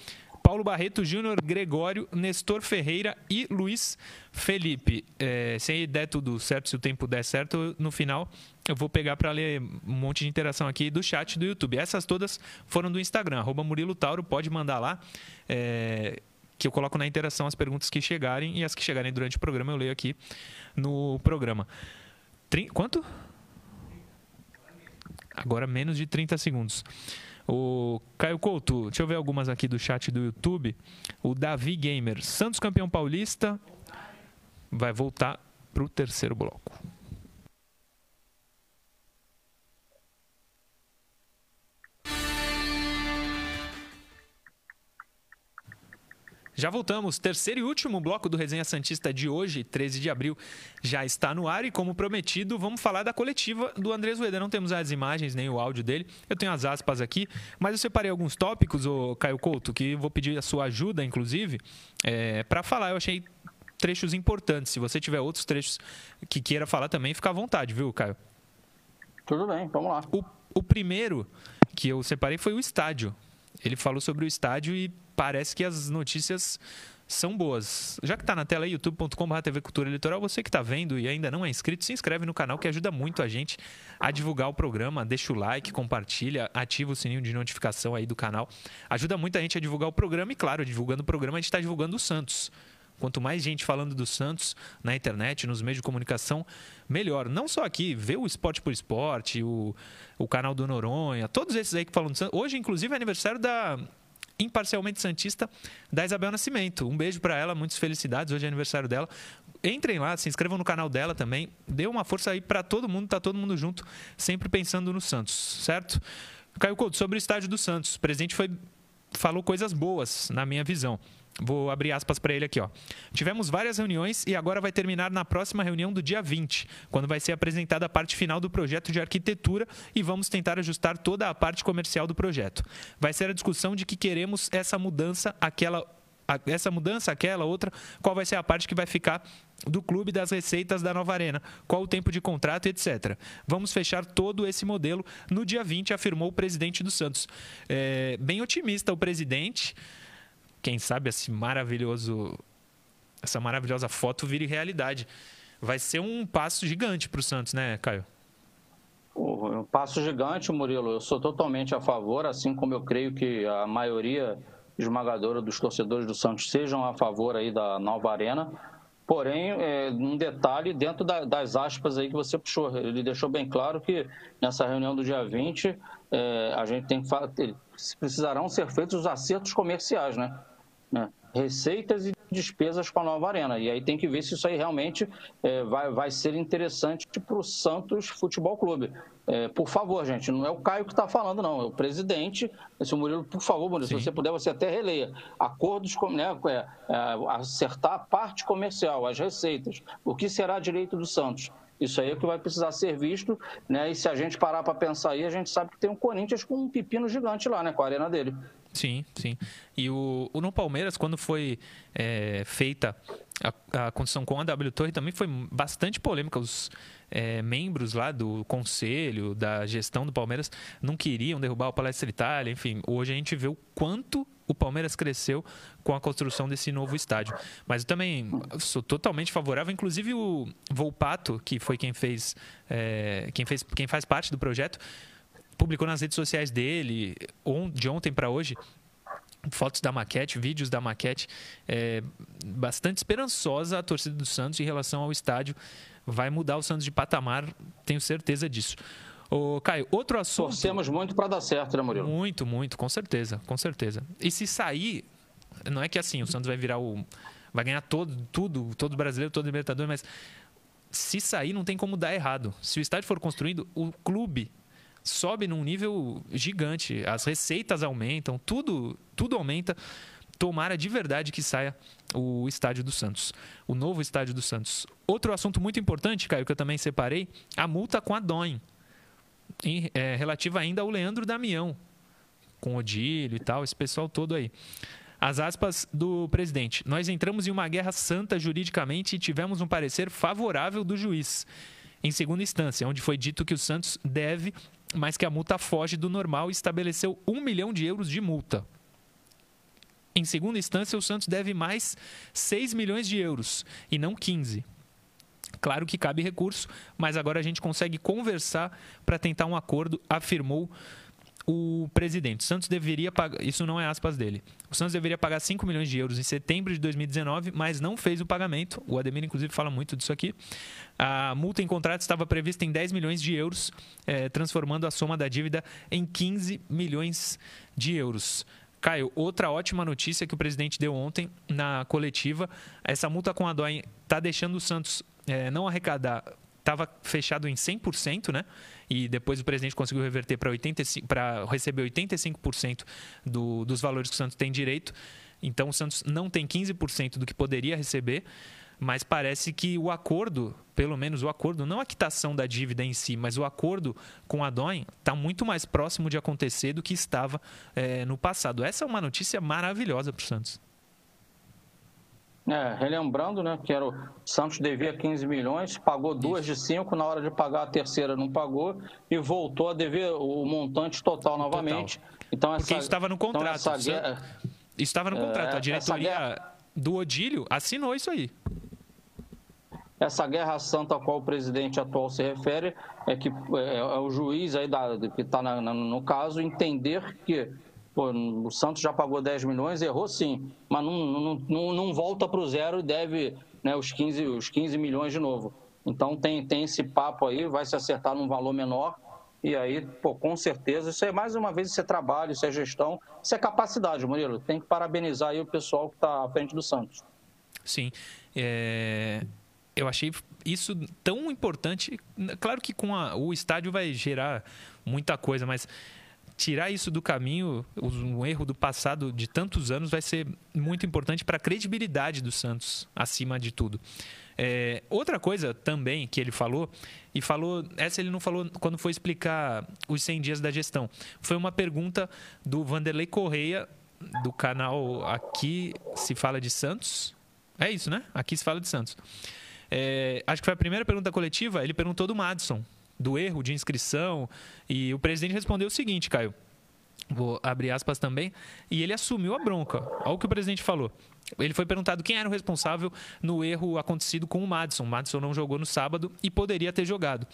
Paulo Barreto, Júnior Gregório, Nestor Ferreira e Luiz Felipe. É, se der tudo certo, se o tempo der certo, no final eu vou pegar para ler um monte de interação aqui do chat do YouTube. Essas todas foram do Instagram, arroba Murilo Tauro, pode mandar lá. É, que eu coloco na interação as perguntas que chegarem e as que chegarem durante o programa eu leio aqui no programa. Quanto? Agora menos de 30 segundos. O Caio Couto, deixa eu ver algumas aqui do chat do YouTube. O Davi Gamer, Santos campeão paulista, vai voltar para o terceiro bloco. Já voltamos. Terceiro e último bloco do Resenha Santista de hoje, 13 de abril, já está no ar e, como prometido, vamos falar da coletiva do Andrés Rueda. Não temos as imagens nem o áudio dele. Eu tenho as aspas aqui, mas eu separei alguns tópicos, o Caio Couto, que vou pedir a sua ajuda, inclusive, é, para falar. Eu achei trechos importantes. Se você tiver outros trechos que queira falar também, fica à vontade, viu, Caio? Tudo bem, vamos lá. O, o primeiro que eu separei foi o estádio. Ele falou sobre o estádio e parece que as notícias são boas. Já que está na tela aí, youtube.com.br TV Cultura Litoral, você que está vendo e ainda não é inscrito, se inscreve no canal que ajuda muito a gente a divulgar o programa. Deixa o like, compartilha, ativa o sininho de notificação aí do canal. Ajuda muito a gente a divulgar o programa e, claro, divulgando o programa, a gente está divulgando o Santos. Quanto mais gente falando do Santos na internet, nos meios de comunicação, melhor. Não só aqui, vê o Esporte por Esporte, o, o canal do Noronha, todos esses aí que falam do Santos. Hoje, inclusive, é aniversário da imparcialmente santista da Isabel Nascimento. Um beijo para ela, muitas felicidades. Hoje é aniversário dela. Entrem lá, se inscrevam no canal dela também. Dê uma força aí para todo mundo, tá todo mundo junto, sempre pensando no Santos, certo? Caio Couto, sobre o estádio do Santos. O presidente foi falou coisas boas, na minha visão. Vou abrir aspas para ele aqui, ó. Tivemos várias reuniões e agora vai terminar na próxima reunião do dia 20, quando vai ser apresentada a parte final do projeto de arquitetura e vamos tentar ajustar toda a parte comercial do projeto. Vai ser a discussão de que queremos essa mudança, aquela essa mudança, aquela outra, qual vai ser a parte que vai ficar do clube das receitas da nova arena, qual o tempo de contrato, etc. Vamos fechar todo esse modelo no dia 20, afirmou o presidente do Santos. É, bem otimista o presidente quem sabe esse maravilhoso essa maravilhosa foto vire realidade. Vai ser um passo gigante para o Santos, né, Caio? Um passo gigante, Murilo. Eu sou totalmente a favor, assim como eu creio que a maioria esmagadora dos torcedores do Santos sejam a favor aí da nova arena. Porém, é, um detalhe dentro da, das aspas aí que você puxou, ele deixou bem claro que nessa reunião do dia 20 é, a gente tem que precisarão ser feitos os acertos comerciais, né? né? receitas e despesas com a nova arena. E aí tem que ver se isso aí realmente é, vai, vai ser interessante para o Santos Futebol Clube. É, por favor, gente, não é o Caio que está falando, não, é o presidente. Esse Murilo, por favor, Murilo, Sim. se você puder, você até releia. Acordos, né, é, é, acertar a parte comercial, as receitas, o que será direito do Santos. Isso aí é que vai precisar ser visto, né? E se a gente parar para pensar aí, a gente sabe que tem um Corinthians com um pepino gigante lá, né? Com a arena dele. Sim, sim. E o, o no Palmeiras, quando foi é, feita a, a construção com a W Torre, também foi bastante polêmica. Os é, membros lá do conselho, da gestão do Palmeiras, não queriam derrubar o Palestra Itália. Enfim, hoje a gente vê o quanto o Palmeiras cresceu com a construção desse novo estádio. Mas eu também sou totalmente favorável, inclusive o Volpato, que foi quem fez, é, quem fez, quem faz parte do projeto, publicou nas redes sociais dele, de ontem para hoje, fotos da maquete, vídeos da maquete, é, bastante esperançosa a torcida do Santos em relação ao estádio. Vai mudar o Santos de patamar, tenho certeza disso. Ô, Caio, outro assunto. Torcemos muito para dar certo, né, Murilo? Muito, muito, com certeza, com certeza. E se sair, não é que assim, o Santos vai virar o. Vai ganhar todo, tudo, todo brasileiro, todo Libertador, mas se sair, não tem como dar errado. Se o estádio for construído, o clube sobe num nível gigante, as receitas aumentam, tudo, tudo aumenta. Tomara de verdade que saia o estádio do Santos, o novo estádio do Santos. Outro assunto muito importante, Caio, que eu também separei, a multa com a DOIN, em, é, relativa ainda ao Leandro Damião, com Odílio e tal, esse pessoal todo aí. As aspas do presidente. Nós entramos em uma guerra santa juridicamente e tivemos um parecer favorável do juiz. Em segunda instância, onde foi dito que o Santos deve mas que a multa foge do normal e estabeleceu um milhão de euros de multa. Em segunda instância, o Santos deve mais 6 milhões de euros e não 15. Claro que cabe recurso, mas agora a gente consegue conversar para tentar um acordo, afirmou o presidente. O Santos deveria pagar, isso não é aspas dele. O Santos deveria pagar 5 milhões de euros em setembro de 2019, mas não fez o pagamento. O Ademir, inclusive, fala muito disso aqui. A multa em contrato estava prevista em 10 milhões de euros, eh, transformando a soma da dívida em 15 milhões de euros. Caio, outra ótima notícia que o presidente deu ontem na coletiva: essa multa com a DOI está deixando o Santos eh, não arrecadar estava fechado em 100%, né? E depois o presidente conseguiu reverter para 85 para receber 85% do, dos valores que o Santos tem direito. Então o Santos não tem 15% do que poderia receber, mas parece que o acordo, pelo menos o acordo, não a quitação da dívida em si, mas o acordo com a DOIN está muito mais próximo de acontecer do que estava é, no passado. Essa é uma notícia maravilhosa para o Santos. É, relembrando, né, que era o Santos devia 15 milhões, pagou duas de cinco, na hora de pagar a terceira não pagou e voltou a dever o montante total novamente. Total. Então essa, Porque isso estava no então, contrato. Então guerra, isso estava no contrato. É, a diretoria guerra, do Odílio assinou isso aí. Essa guerra santa a qual o presidente atual se refere é que é, é o juiz aí da, que está no caso entender que Pô, o Santos já pagou 10 milhões, errou sim, mas não, não, não, não volta para o zero e deve né, os, 15, os 15 milhões de novo. Então tem, tem esse papo aí, vai se acertar num valor menor. E aí, pô, com certeza, isso é mais uma vez, isso é trabalho, isso é gestão, isso é capacidade, Murilo. Tem que parabenizar aí o pessoal que está à frente do Santos. Sim. É... Eu achei isso tão importante. Claro que com a... o estádio vai gerar muita coisa, mas tirar isso do caminho, um erro do passado de tantos anos, vai ser muito importante para a credibilidade do Santos, acima de tudo. É, outra coisa também que ele falou, e falou, essa ele não falou quando foi explicar os 100 dias da gestão, foi uma pergunta do Vanderlei Correia, do canal Aqui Se Fala de Santos. É isso, né? Aqui se fala de Santos. É, acho que foi a primeira pergunta coletiva, ele perguntou do Madison, do erro de inscrição, e o presidente respondeu o seguinte, Caio. Vou abrir aspas também. E ele assumiu a bronca. Olha o que o presidente falou. Ele foi perguntado quem era o responsável no erro acontecido com o Madison. O Madison não jogou no sábado e poderia ter jogado.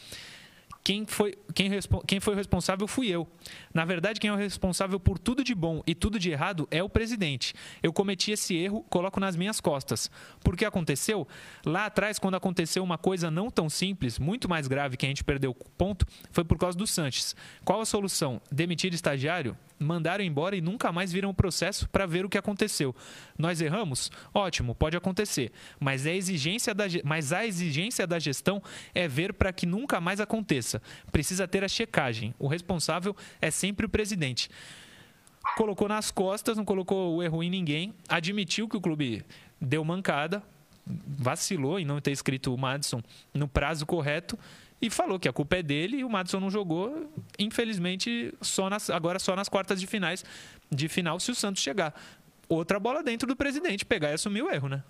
Quem foi, quem, quem foi o responsável fui eu. Na verdade, quem é o responsável por tudo de bom e tudo de errado é o presidente. Eu cometi esse erro, coloco nas minhas costas. Por que aconteceu? Lá atrás, quando aconteceu uma coisa não tão simples, muito mais grave que a gente perdeu o ponto, foi por causa do Sanches. Qual a solução? Demitir estagiário? mandaram embora e nunca mais viram o processo para ver o que aconteceu. Nós erramos? Ótimo, pode acontecer. Mas, a exigência da, mas a exigência da gestão é ver para que nunca mais aconteça. Precisa ter a checagem. O responsável é sempre o presidente. Colocou nas costas, não colocou o erro em ninguém, admitiu que o clube deu mancada, vacilou em não ter escrito o Madison no prazo correto e falou que a culpa é dele e o Madison não jogou, infelizmente, só nas, agora só nas quartas de finais de final se o Santos chegar. Outra bola dentro do presidente, pegar e assumir o erro, né?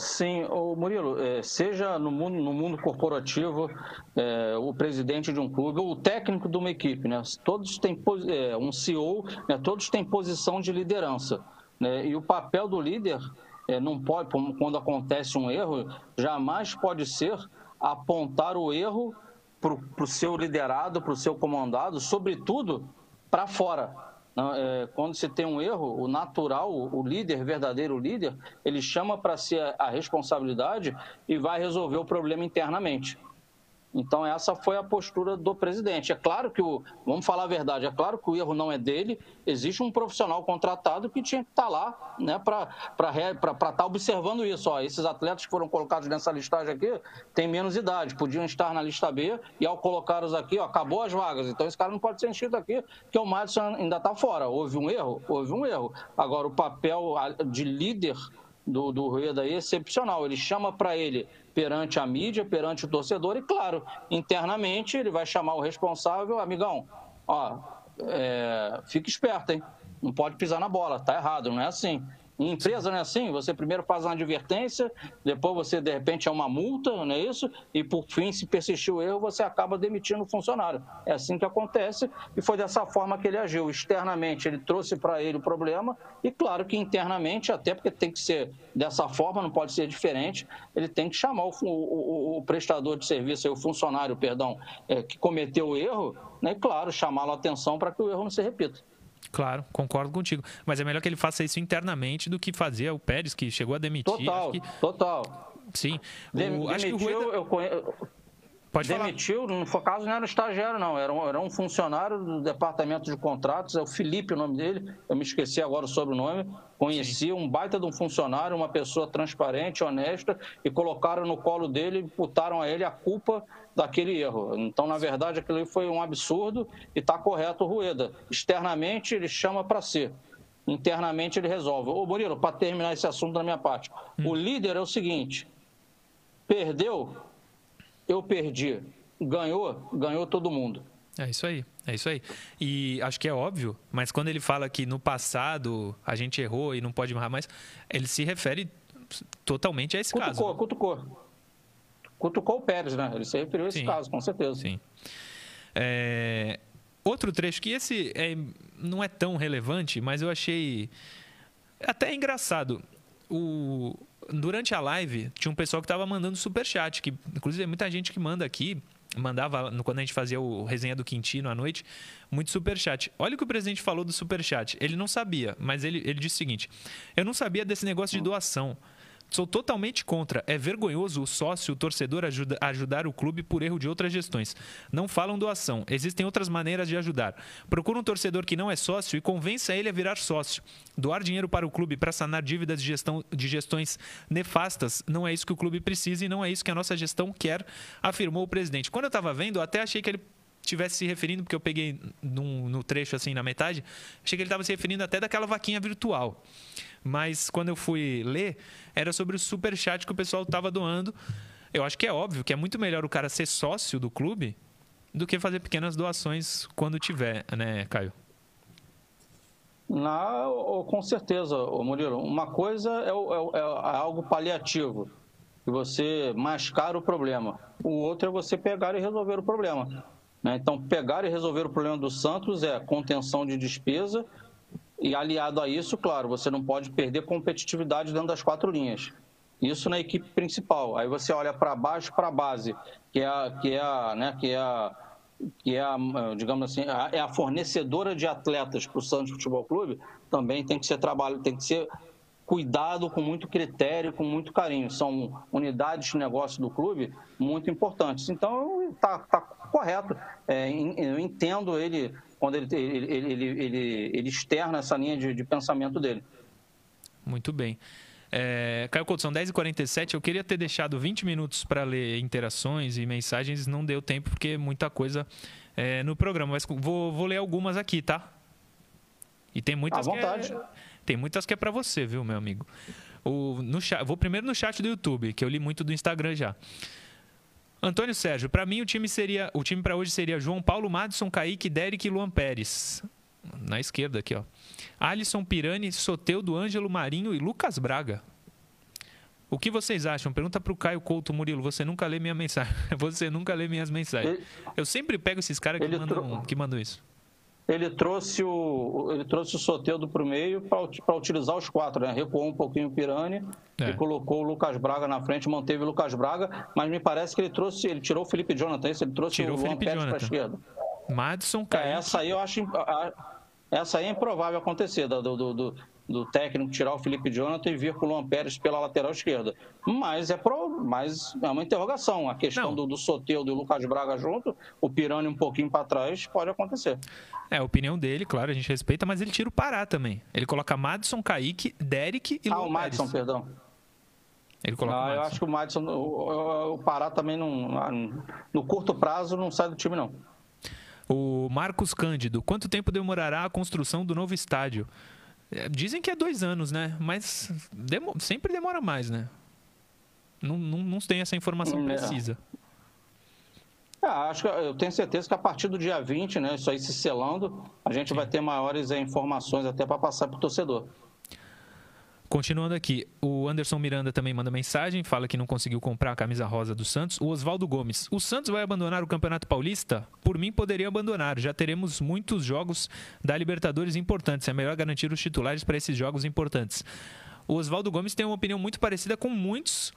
Sim, o Murilo, é, seja no mundo, no mundo corporativo, é, o presidente de um clube ou o técnico de uma equipe, né? Todos têm é, um CEO, né? todos têm posição de liderança. Né? E o papel do líder é, não pode, quando acontece um erro, jamais pode ser apontar o erro para o seu liderado, para o seu comandado, sobretudo para fora. É, quando se tem um erro, o natural, o líder, verdadeiro líder, ele chama para si a responsabilidade e vai resolver o problema internamente. Então, essa foi a postura do presidente. É claro que o. Vamos falar a verdade, é claro que o erro não é dele. Existe um profissional contratado que tinha que estar tá lá né, para estar tá observando isso. Ó, esses atletas que foram colocados nessa listagem aqui têm menos idade, podiam estar na lista B e ao colocá-los aqui, ó, acabou as vagas. Então, esse cara não pode ser inscrito aqui, porque o Madison ainda está fora. Houve um erro? Houve um erro. Agora, o papel de líder do, do Rueda é excepcional. Ele chama para ele perante a mídia, perante o torcedor e, claro, internamente ele vai chamar o responsável, amigão, ó, é, fica esperto, hein? Não pode pisar na bola, tá errado, não é assim. Em empresa não é assim, você primeiro faz uma advertência, depois você de repente é uma multa, não é isso? E por fim, se persistir o erro, você acaba demitindo o funcionário. É assim que acontece e foi dessa forma que ele agiu. Externamente ele trouxe para ele o problema e claro que internamente, até porque tem que ser dessa forma, não pode ser diferente, ele tem que chamar o, o, o prestador de serviço, o funcionário, perdão, é, que cometeu o erro, né? E claro, chamá-lo a atenção para que o erro não se repita. Claro, concordo contigo. Mas é melhor que ele faça isso internamente do que fazer o Pérez, que chegou a demitir. Total, que... total. Sim. O, Dem acho demitiu, que o Rueda... eu conheço... Pode Demitiu, falar. no caso não era um estagiário, não, era um, era um funcionário do departamento de contratos, é o Felipe o nome dele, eu me esqueci agora o sobrenome. Conheci Sim. um baita de um funcionário, uma pessoa transparente, honesta, e colocaram no colo dele, imputaram a ele a culpa daquele erro. Então, na verdade, aquilo foi um absurdo e está correto o Rueda. Externamente, ele chama para si. Internamente, ele resolve. Ô, Murilo, para terminar esse assunto da minha parte, hum. o líder é o seguinte: perdeu, eu perdi. Ganhou, ganhou todo mundo. É isso aí, é isso aí. E acho que é óbvio, mas quando ele fala que no passado a gente errou e não pode errar mais, ele se refere totalmente a esse cutucou, caso. Cutucou, cutucou. Cutucou o Pérez, né? Ele se referiu a esse Sim. caso, com certeza. Sim. É... Outro trecho que esse é... não é tão relevante, mas eu achei até engraçado. O durante a live, tinha um pessoal que estava mandando super chat, que inclusive muita gente que manda aqui, mandava quando a gente fazia o resenha do Quintino à noite, muito super chat. Olha o que o presidente falou do super chat. Ele não sabia, mas ele, ele disse o seguinte: "Eu não sabia desse negócio de doação. Sou totalmente contra. É vergonhoso o sócio, o torcedor ajuda, ajudar o clube por erro de outras gestões. Não falam doação. Existem outras maneiras de ajudar. Procura um torcedor que não é sócio e convença ele a virar sócio. Doar dinheiro para o clube para sanar dívidas de, gestão, de gestões nefastas não é isso que o clube precisa e não é isso que a nossa gestão quer, afirmou o presidente. Quando eu estava vendo, eu até achei que ele tivesse se referindo, porque eu peguei num, no trecho assim na metade, achei que ele estava se referindo até daquela vaquinha virtual. Mas quando eu fui ler, era sobre o super chat que o pessoal estava doando. Eu acho que é óbvio que é muito melhor o cara ser sócio do clube do que fazer pequenas doações quando tiver, né, Caio? Na, com certeza, Murilo. Uma coisa é, é, é, algo paliativo, que você mascar o problema. O outro é você pegar e resolver o problema. Né? Então, pegar e resolver o problema do Santos é contenção de despesa e aliado a isso, claro, você não pode perder competitividade dentro das quatro linhas. Isso na equipe principal. Aí você olha para baixo, para a base, que é a, que é a, né, que é a, que é a, digamos assim, é a fornecedora de atletas para o Santos Futebol Clube, também tem que ser trabalho, tem que ser cuidado com muito critério, com muito carinho. São unidades de negócio do clube muito importantes. Então, está tá correto. É, eu entendo ele quando ele, ele, ele, ele, ele externa essa linha de, de pensamento dele. Muito bem. É, Caio Couto, são 10h47. Eu queria ter deixado 20 minutos para ler interações e mensagens. Não deu tempo, porque muita coisa é, no programa. Mas vou, vou ler algumas aqui, tá? E tem muitas à vontade. que é, tem muitas que é para você, viu, meu amigo? O, no chat, vou primeiro no chat do YouTube, que eu li muito do Instagram já. Antônio Sérgio, para mim o time seria, o time para hoje seria João Paulo, Madison, Kaique, Derek e Luan Pérez. Na esquerda aqui, ó. Alisson Pirani, Soteudo, Ângelo Marinho e Lucas Braga. O que vocês acham? Pergunta para o Caio Couto Murilo. Você nunca lê minha mensagem. <laughs> Você nunca lê minhas mensagens. Eu sempre pego esses caras que, mandam, que mandam isso ele trouxe o, ele trouxe o Soteldo para o meio para utilizar os quatro, né? Recuou um pouquinho o Pirani é. e colocou o Lucas Braga na frente, manteve o Lucas Braga, mas me parece que ele trouxe, ele tirou o Felipe Jonathan, ele trouxe tirou o Luan Pérez para a esquerda. Madison, É, essa aí eu acho, essa aí é improvável acontecer, do, do, do, do técnico tirar o Felipe Jonathan e vir com o Luan Pérez pela lateral esquerda. Mas é, pro, mas é uma interrogação. A questão do, do Soteldo e do Lucas Braga junto, o Pirani um pouquinho para trás, pode acontecer. É, a opinião dele, claro, a gente respeita, mas ele tira o Pará também. Ele coloca Madison, Kaique, Derek e Ah, o Madison, perdão. Ele coloca ah, eu acho que o Madison, o, o Pará também não, no curto prazo não sai do time não. O Marcos Cândido, quanto tempo demorará a construção do novo estádio? É, dizem que é dois anos, né? Mas demo, sempre demora mais, né? Não, não, não tem essa informação é. precisa. É, acho que eu tenho certeza que a partir do dia 20, né, isso aí se selando, a gente Sim. vai ter maiores é, informações até para passar para o torcedor. Continuando aqui, o Anderson Miranda também manda mensagem, fala que não conseguiu comprar a camisa rosa do Santos. O Oswaldo Gomes, o Santos vai abandonar o Campeonato Paulista? Por mim, poderia abandonar. Já teremos muitos jogos da Libertadores importantes. É melhor garantir os titulares para esses jogos importantes. O Oswaldo Gomes tem uma opinião muito parecida com muitos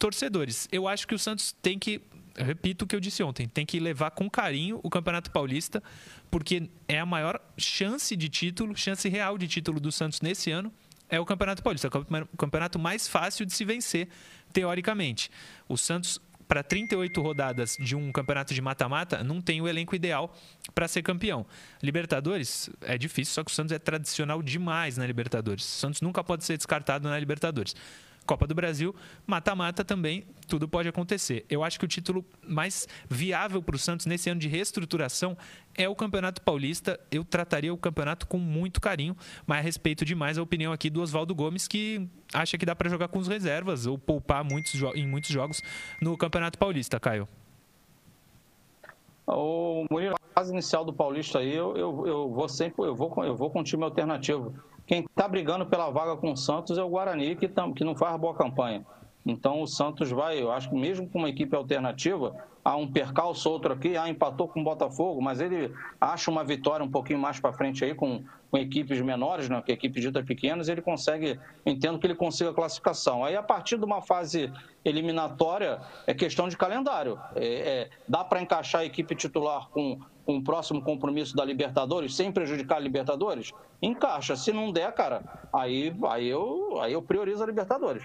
torcedores. Eu acho que o Santos tem que, repito o que eu disse ontem, tem que levar com carinho o Campeonato Paulista, porque é a maior chance de título, chance real de título do Santos nesse ano é o Campeonato Paulista, é o campeonato mais fácil de se vencer, teoricamente. O Santos, para 38 rodadas de um campeonato de mata-mata, não tem o elenco ideal para ser campeão. Libertadores é difícil, só que o Santos é tradicional demais na Libertadores. O Santos nunca pode ser descartado na Libertadores. Copa do Brasil, mata-mata também, tudo pode acontecer. Eu acho que o título mais viável para o Santos nesse ano de reestruturação é o Campeonato Paulista. Eu trataria o campeonato com muito carinho, mas respeito demais a opinião aqui do Oswaldo Gomes, que acha que dá para jogar com os reservas ou poupar muitos em muitos jogos no Campeonato Paulista, Caio. O Murilo, a fase inicial do Paulista aí, eu, eu, eu vou sempre, eu vou, eu vou com um time alternativo. Quem está brigando pela vaga com o Santos é o Guarani, que, tam, que não faz boa campanha. Então o Santos vai, eu acho que mesmo com uma equipe alternativa, há um percalço outro aqui, ah, empatou com o Botafogo, mas ele acha uma vitória um pouquinho mais para frente aí com, com equipes menores, né, que equipes ditas pequenas, ele consegue, entendo que ele consiga a classificação. Aí a partir de uma fase eliminatória é questão de calendário. É, é, dá para encaixar a equipe titular com com o próximo compromisso da Libertadores, sem prejudicar a Libertadores, encaixa. Se não der, cara, aí, aí, eu, aí eu priorizo a Libertadores.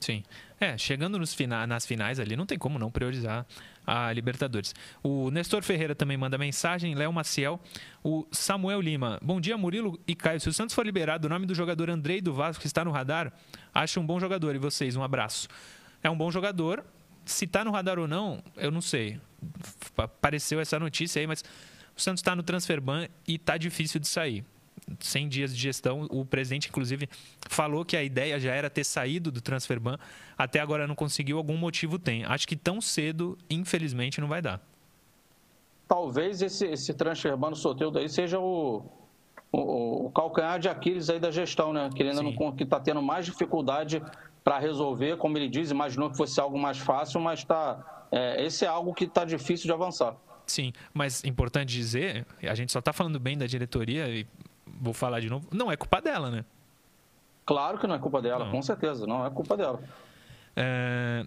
Sim. É, chegando nos fina nas finais ali, não tem como não priorizar a Libertadores. O Nestor Ferreira também manda mensagem, Léo Maciel, o Samuel Lima. Bom dia, Murilo e Caio. Se o Santos for liberado, o nome do jogador Andrei do Vasco que está no radar, acho um bom jogador. E vocês, um abraço. É um bom jogador. Se está no radar ou não, eu não sei. apareceu essa notícia aí, mas o Santos está no transferban e está difícil de sair. 100 dias de gestão, o presidente, inclusive, falou que a ideia já era ter saído do transferban, até agora não conseguiu, algum motivo tem. Acho que tão cedo, infelizmente, não vai dar. Talvez esse, esse transferban no sorteio daí seja o, o, o, calcanhar de Aquiles aí da gestão, né? Que ele ainda Sim. não que está tendo mais dificuldade para resolver, como ele diz, imaginou que fosse algo mais fácil, mas tá, é, esse é algo que está difícil de avançar. Sim, mas importante dizer, a gente só está falando bem da diretoria e vou falar de novo, não é culpa dela, né? Claro que não é culpa dela, não. com certeza, não é culpa dela. É...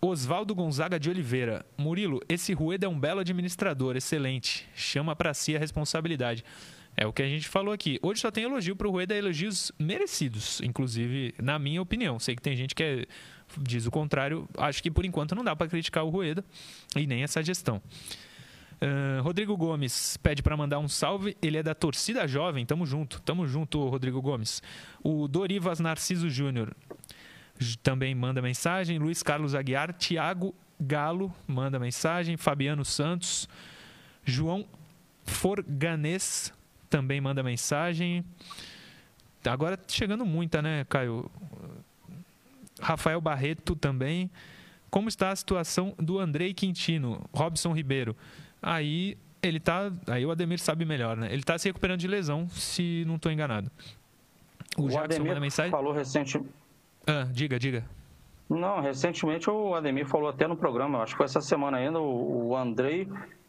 Oswaldo Gonzaga de Oliveira. Murilo, esse Rueda é um belo administrador, excelente. Chama para si a responsabilidade. É o que a gente falou aqui. Hoje só tem elogio para o Rueda, elogios merecidos, inclusive, na minha opinião. Sei que tem gente que é, diz o contrário. Acho que por enquanto não dá para criticar o Rueda e nem essa gestão. Uh, Rodrigo Gomes pede para mandar um salve. Ele é da torcida jovem. Tamo junto, tamo junto, Rodrigo Gomes. O Dorivas Narciso Júnior também manda mensagem. Luiz Carlos Aguiar, Tiago Galo manda mensagem. Fabiano Santos, João Forganês também manda mensagem. Agora chegando muita, né, Caio? Rafael Barreto também. Como está a situação do Andrei Quintino, Robson Ribeiro? Aí ele tá. Aí o Ademir sabe melhor, né? Ele está se recuperando de lesão, se não estou enganado. O, o Jackson Ademir manda mensagem. falou recentemente. Ah, diga, diga. Não, recentemente o Ademir falou até no programa, acho que foi essa semana ainda, o, o Andrei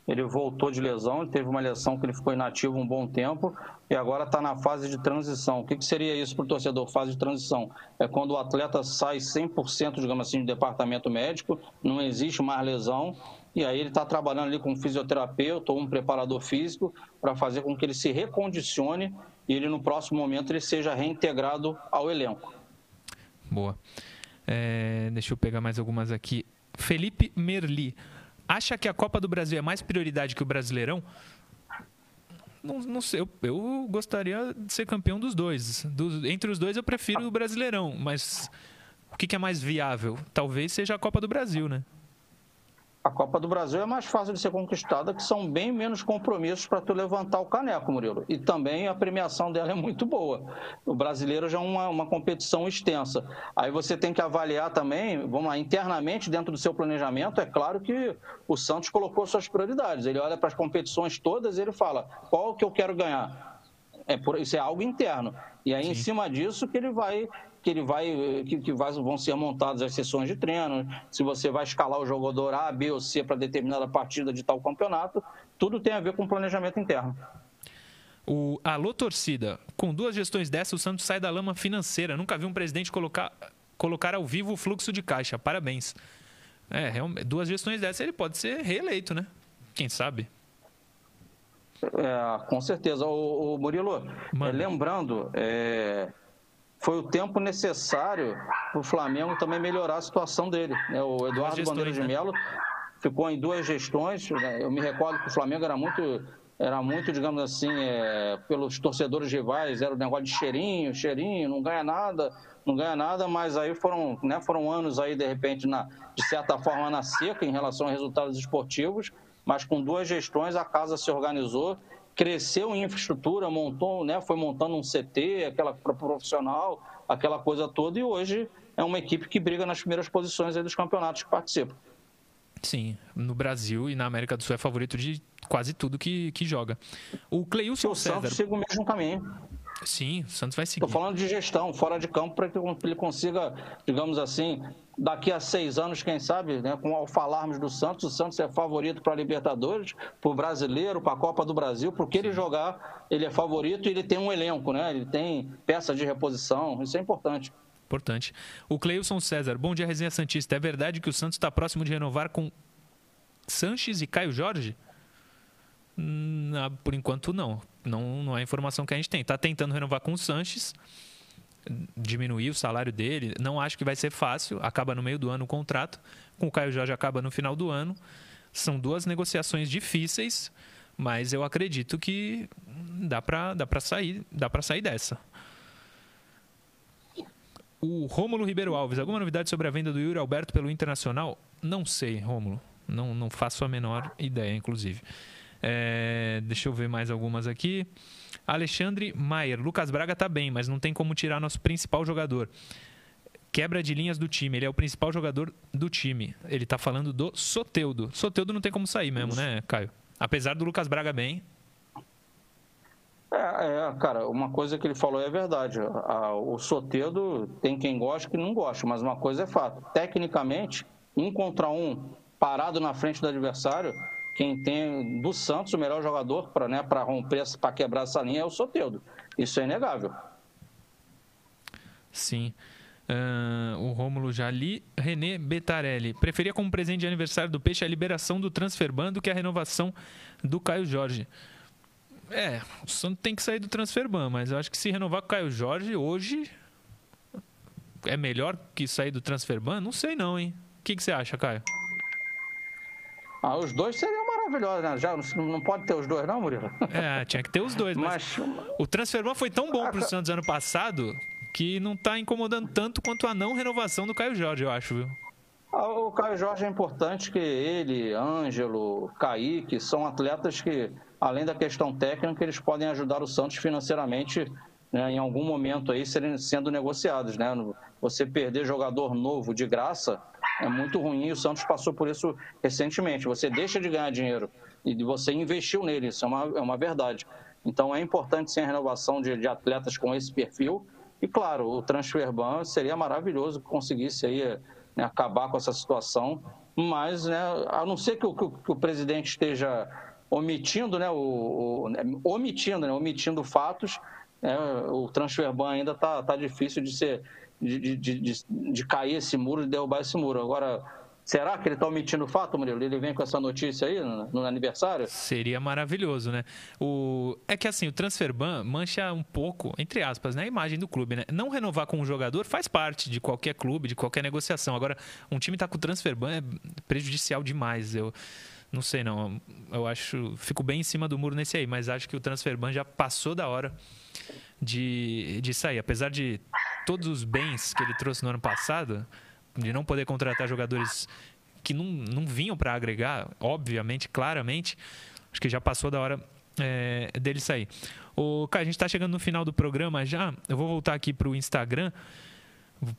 ele voltou de lesão, teve uma lesão que ele ficou inativo um bom tempo e agora está na fase de transição. O que, que seria isso para o torcedor? Fase de transição é quando o atleta sai 100%, digamos assim, do departamento médico, não existe mais lesão e aí ele está trabalhando ali com um fisioterapeuta ou um preparador físico para fazer com que ele se recondicione e ele no próximo momento ele seja reintegrado ao elenco. Boa. É, deixa eu pegar mais algumas aqui. Felipe Merli. Acha que a Copa do Brasil é mais prioridade que o Brasileirão? Não, não sei, eu, eu, gostaria de ser campeão dos dois. entre os dois eu prefiro o Brasileirão, mas o que, que é mais viável? Talvez seja a Copa do Brasil, né? A Copa do Brasil é mais fácil de ser conquistada, que são bem menos compromissos para tu levantar o caneco, Murilo. E também a premiação dela é muito boa. O brasileiro já é uma, uma competição extensa. Aí você tem que avaliar também, vamos lá, internamente dentro do seu planejamento, é claro que o Santos colocou suas prioridades. Ele olha para as competições todas e ele fala, qual que eu quero ganhar? É por, isso é algo interno. E aí, Sim. em cima disso, que ele vai que ele vai, que, que vai, vão ser montadas as sessões de treino, se você vai escalar o jogador A, B ou C para determinada partida de tal campeonato, tudo tem a ver com planejamento interno. O Alô Torcida, com duas gestões dessa, o Santos sai da lama financeira. Nunca vi um presidente colocar, colocar ao vivo o fluxo de caixa. Parabéns. É, duas gestões dessa, ele pode ser reeleito, né? Quem sabe? É, com certeza. O, o Murilo, é, lembrando, é, foi o tempo necessário para o Flamengo também melhorar a situação dele. Né? O Eduardo Bandeira de né? Melo ficou em duas gestões. Né? Eu me recordo que o Flamengo era muito, era muito digamos assim, é, pelos torcedores rivais, era o negócio de cheirinho, cheirinho, não ganha nada, não ganha nada, mas aí foram, né, foram anos aí, de repente, na, de certa forma, na seca em relação a resultados esportivos, mas com duas gestões a casa se organizou cresceu em infraestrutura, montou, né, foi montando um CT, aquela profissional, aquela coisa toda, e hoje é uma equipe que briga nas primeiras posições dos campeonatos que participa. Sim, no Brasil e na América do Sul é favorito de quase tudo que, que joga. O Cleilson o César... Santos segue o mesmo caminho. Sim, o Santos vai seguir. Estou falando de gestão, fora de campo, para que ele consiga, digamos assim, daqui a seis anos, quem sabe, né, com, ao falarmos do Santos, o Santos é favorito para a Libertadores, para o Brasileiro, para a Copa do Brasil, porque ele jogar, ele é favorito e ele tem um elenco, né? Ele tem peça de reposição, isso é importante. Importante. O Cleilson César, bom dia, Resenha Santista. É verdade que o Santos está próximo de renovar com Sanches e Caio Jorge? Hum, por enquanto, não. Não. Não é a informação que a gente tem. Está tentando renovar com o Sanches diminuir o salário dele. Não acho que vai ser fácil. Acaba no meio do ano o contrato. Com o Caio Jorge acaba no final do ano. São duas negociações difíceis, mas eu acredito que dá para dá para sair, dá para sair dessa. O Rômulo Ribeiro Alves, alguma novidade sobre a venda do Yuri Alberto pelo Internacional? Não sei, Rômulo. Não, não faço a menor ideia, inclusive. É, deixa eu ver mais algumas aqui. Alexandre Maier. Lucas Braga tá bem, mas não tem como tirar nosso principal jogador. Quebra de linhas do time. Ele é o principal jogador do time. Ele tá falando do Soteudo. Soteudo não tem como sair mesmo, né, Caio? Apesar do Lucas Braga bem. É, é, cara, uma coisa que ele falou é verdade. o Soteudo tem quem gosta e quem não gosta, mas uma coisa é fato. Tecnicamente, um contra um, parado na frente do adversário, quem tem do Santos o melhor jogador para né, romper, para quebrar essa linha é o Soteudo. Isso é inegável. Sim. Uh, o Rômulo Jali, René Betarelli. Preferia como presente de aniversário do Peixe a liberação do transferban do que a renovação do Caio Jorge. É, o Santos tem que sair do transferban, mas eu acho que se renovar com o Caio Jorge hoje é melhor que sair do transferban? Não sei não, hein? O que, que você acha, Caio? Ah, os dois seriam maravilhosos, né? Já não pode ter os dois, não, Murilo? É, tinha que ter os dois, mas, mas... o transferban foi tão bom para o Santos ano passado que não está incomodando tanto quanto a não renovação do Caio Jorge, eu acho, viu? Ah, o Caio Jorge é importante que ele, Ângelo, Kaique, são atletas que, além da questão técnica, eles podem ajudar o Santos financeiramente né, em algum momento aí serem, sendo negociados. Né? Você perder jogador novo de graça é muito ruim e o Santos passou por isso recentemente. Você deixa de ganhar dinheiro e você investiu nele, isso é uma, é uma verdade. Então é importante sim a renovação de, de atletas com esse perfil e claro, o transfer ban seria maravilhoso que conseguisse aí, né, acabar com essa situação, mas né, a não ser que o, que o presidente esteja omitindo, né, o, o né, omitindo, né, omitindo fatos, né, o transfer ban ainda está tá difícil de ser de, de, de, de cair esse muro, de derrubar esse muro. Agora, Será que ele está omitindo o fato, Murilo? Ele vem com essa notícia aí no, no, aniversário? Seria maravilhoso, né? O... É que assim, o transfer ban mancha um pouco, entre aspas, né, a imagem do clube, né? Não renovar com um jogador faz parte de qualquer clube, de qualquer negociação. Agora, um time tá com o transfer ban é prejudicial demais. Eu não sei não. Eu acho, fico bem em cima do muro nesse aí, mas acho que o transfer ban já passou da hora de, de sair. Apesar de todos os bens que ele trouxe no ano passado, de não poder contratar jogadores que não, não vinham para agregar, obviamente, claramente, acho que já passou da hora é, dele sair. O, cara, a gente está chegando no final do programa já. Eu vou voltar aqui para o Instagram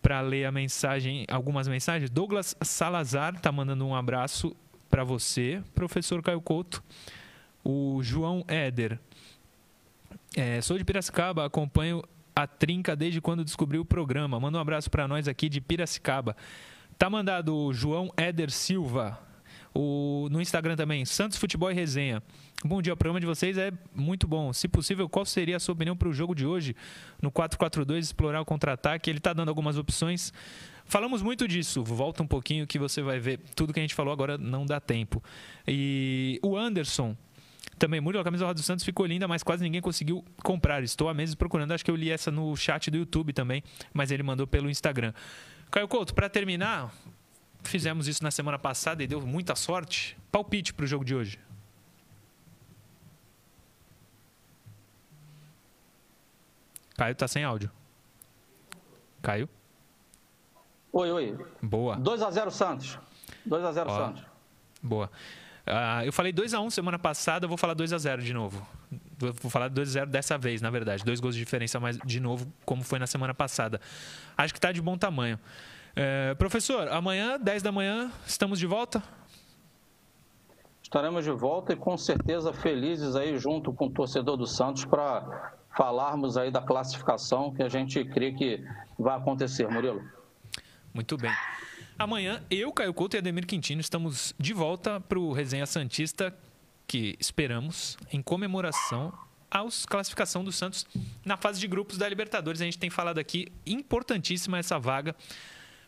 para ler a mensagem, algumas mensagens. Douglas Salazar está mandando um abraço para você, professor Caio Couto. O João Éder. É, sou de Piracicaba, acompanho a Trinca desde quando descobriu o programa. Manda um abraço para nós aqui de Piracicaba. Tá mandado o João Éder Silva. O, no Instagram também, Santos Futebol e Resenha. Bom dia, o programa de vocês é muito bom. Se possível, qual seria a sua opinião para o jogo de hoje no 4-4-2, explorar o contra-ataque? Ele está dando algumas opções. Falamos muito disso. Volta um pouquinho que você vai ver. Tudo que a gente falou agora não dá tempo. E o Anderson também, Murilo, a camisa do Rádio Santos ficou linda, mas quase ninguém conseguiu comprar. Estou há meses procurando. Acho que eu li essa no chat do YouTube também, mas ele mandou pelo Instagram. Caio Couto, para terminar, fizemos isso na semana passada e deu muita sorte. Palpite para o jogo de hoje. Caio tá sem áudio. Caio? Oi, oi. Boa. 2 a 0 Santos. 2 a 0 Santos. Boa. Uh, eu falei 2 a 1 semana passada, eu vou falar 2 a 0 de novo. Vou falar 2 a 0 dessa vez, na verdade. Dois gols de diferença mais de novo, como foi na semana passada. Acho que está de bom tamanho. Uh, professor, amanhã, 10 da manhã, estamos de volta? Estaremos de volta e com certeza felizes aí junto com o torcedor do Santos para falarmos aí da classificação que a gente crê que vai acontecer, Murilo. Muito bem. Amanhã, eu, Caio Couto e Ademir Quintino estamos de volta para o Resenha Santista, que esperamos em comemoração à classificação do Santos na fase de grupos da Libertadores. A gente tem falado aqui, importantíssima essa vaga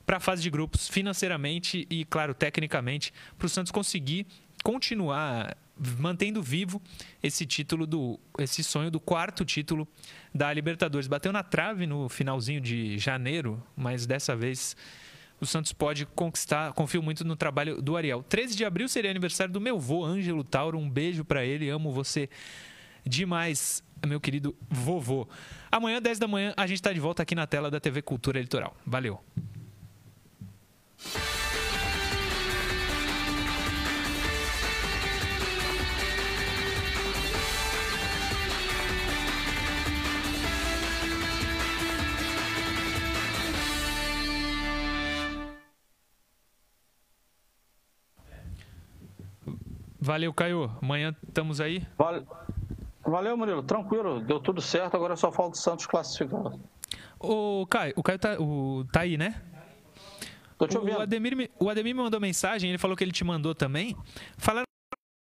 para a fase de grupos, financeiramente e, claro, tecnicamente, para o Santos conseguir continuar mantendo vivo esse título do esse sonho do quarto título da Libertadores. Bateu na trave no finalzinho de janeiro, mas dessa vez o Santos pode conquistar. Confio muito no trabalho do Ariel. 13 de abril seria aniversário do meu vô, Ângelo Tauro. Um beijo para ele. Amo você demais, meu querido vovô. Amanhã, 10 da manhã, a gente está de volta aqui na tela da TV Cultura Litoral. Valeu. Valeu, Caio. Amanhã estamos aí. Vale... Valeu, Murilo. Tranquilo. Deu tudo certo. Agora só falta o Santos classificar. O Caio, o Caio tá, o, tá aí, né? Tô te ouvindo. O Ademir, o Ademir me mandou mensagem, ele falou que ele te mandou também. Falando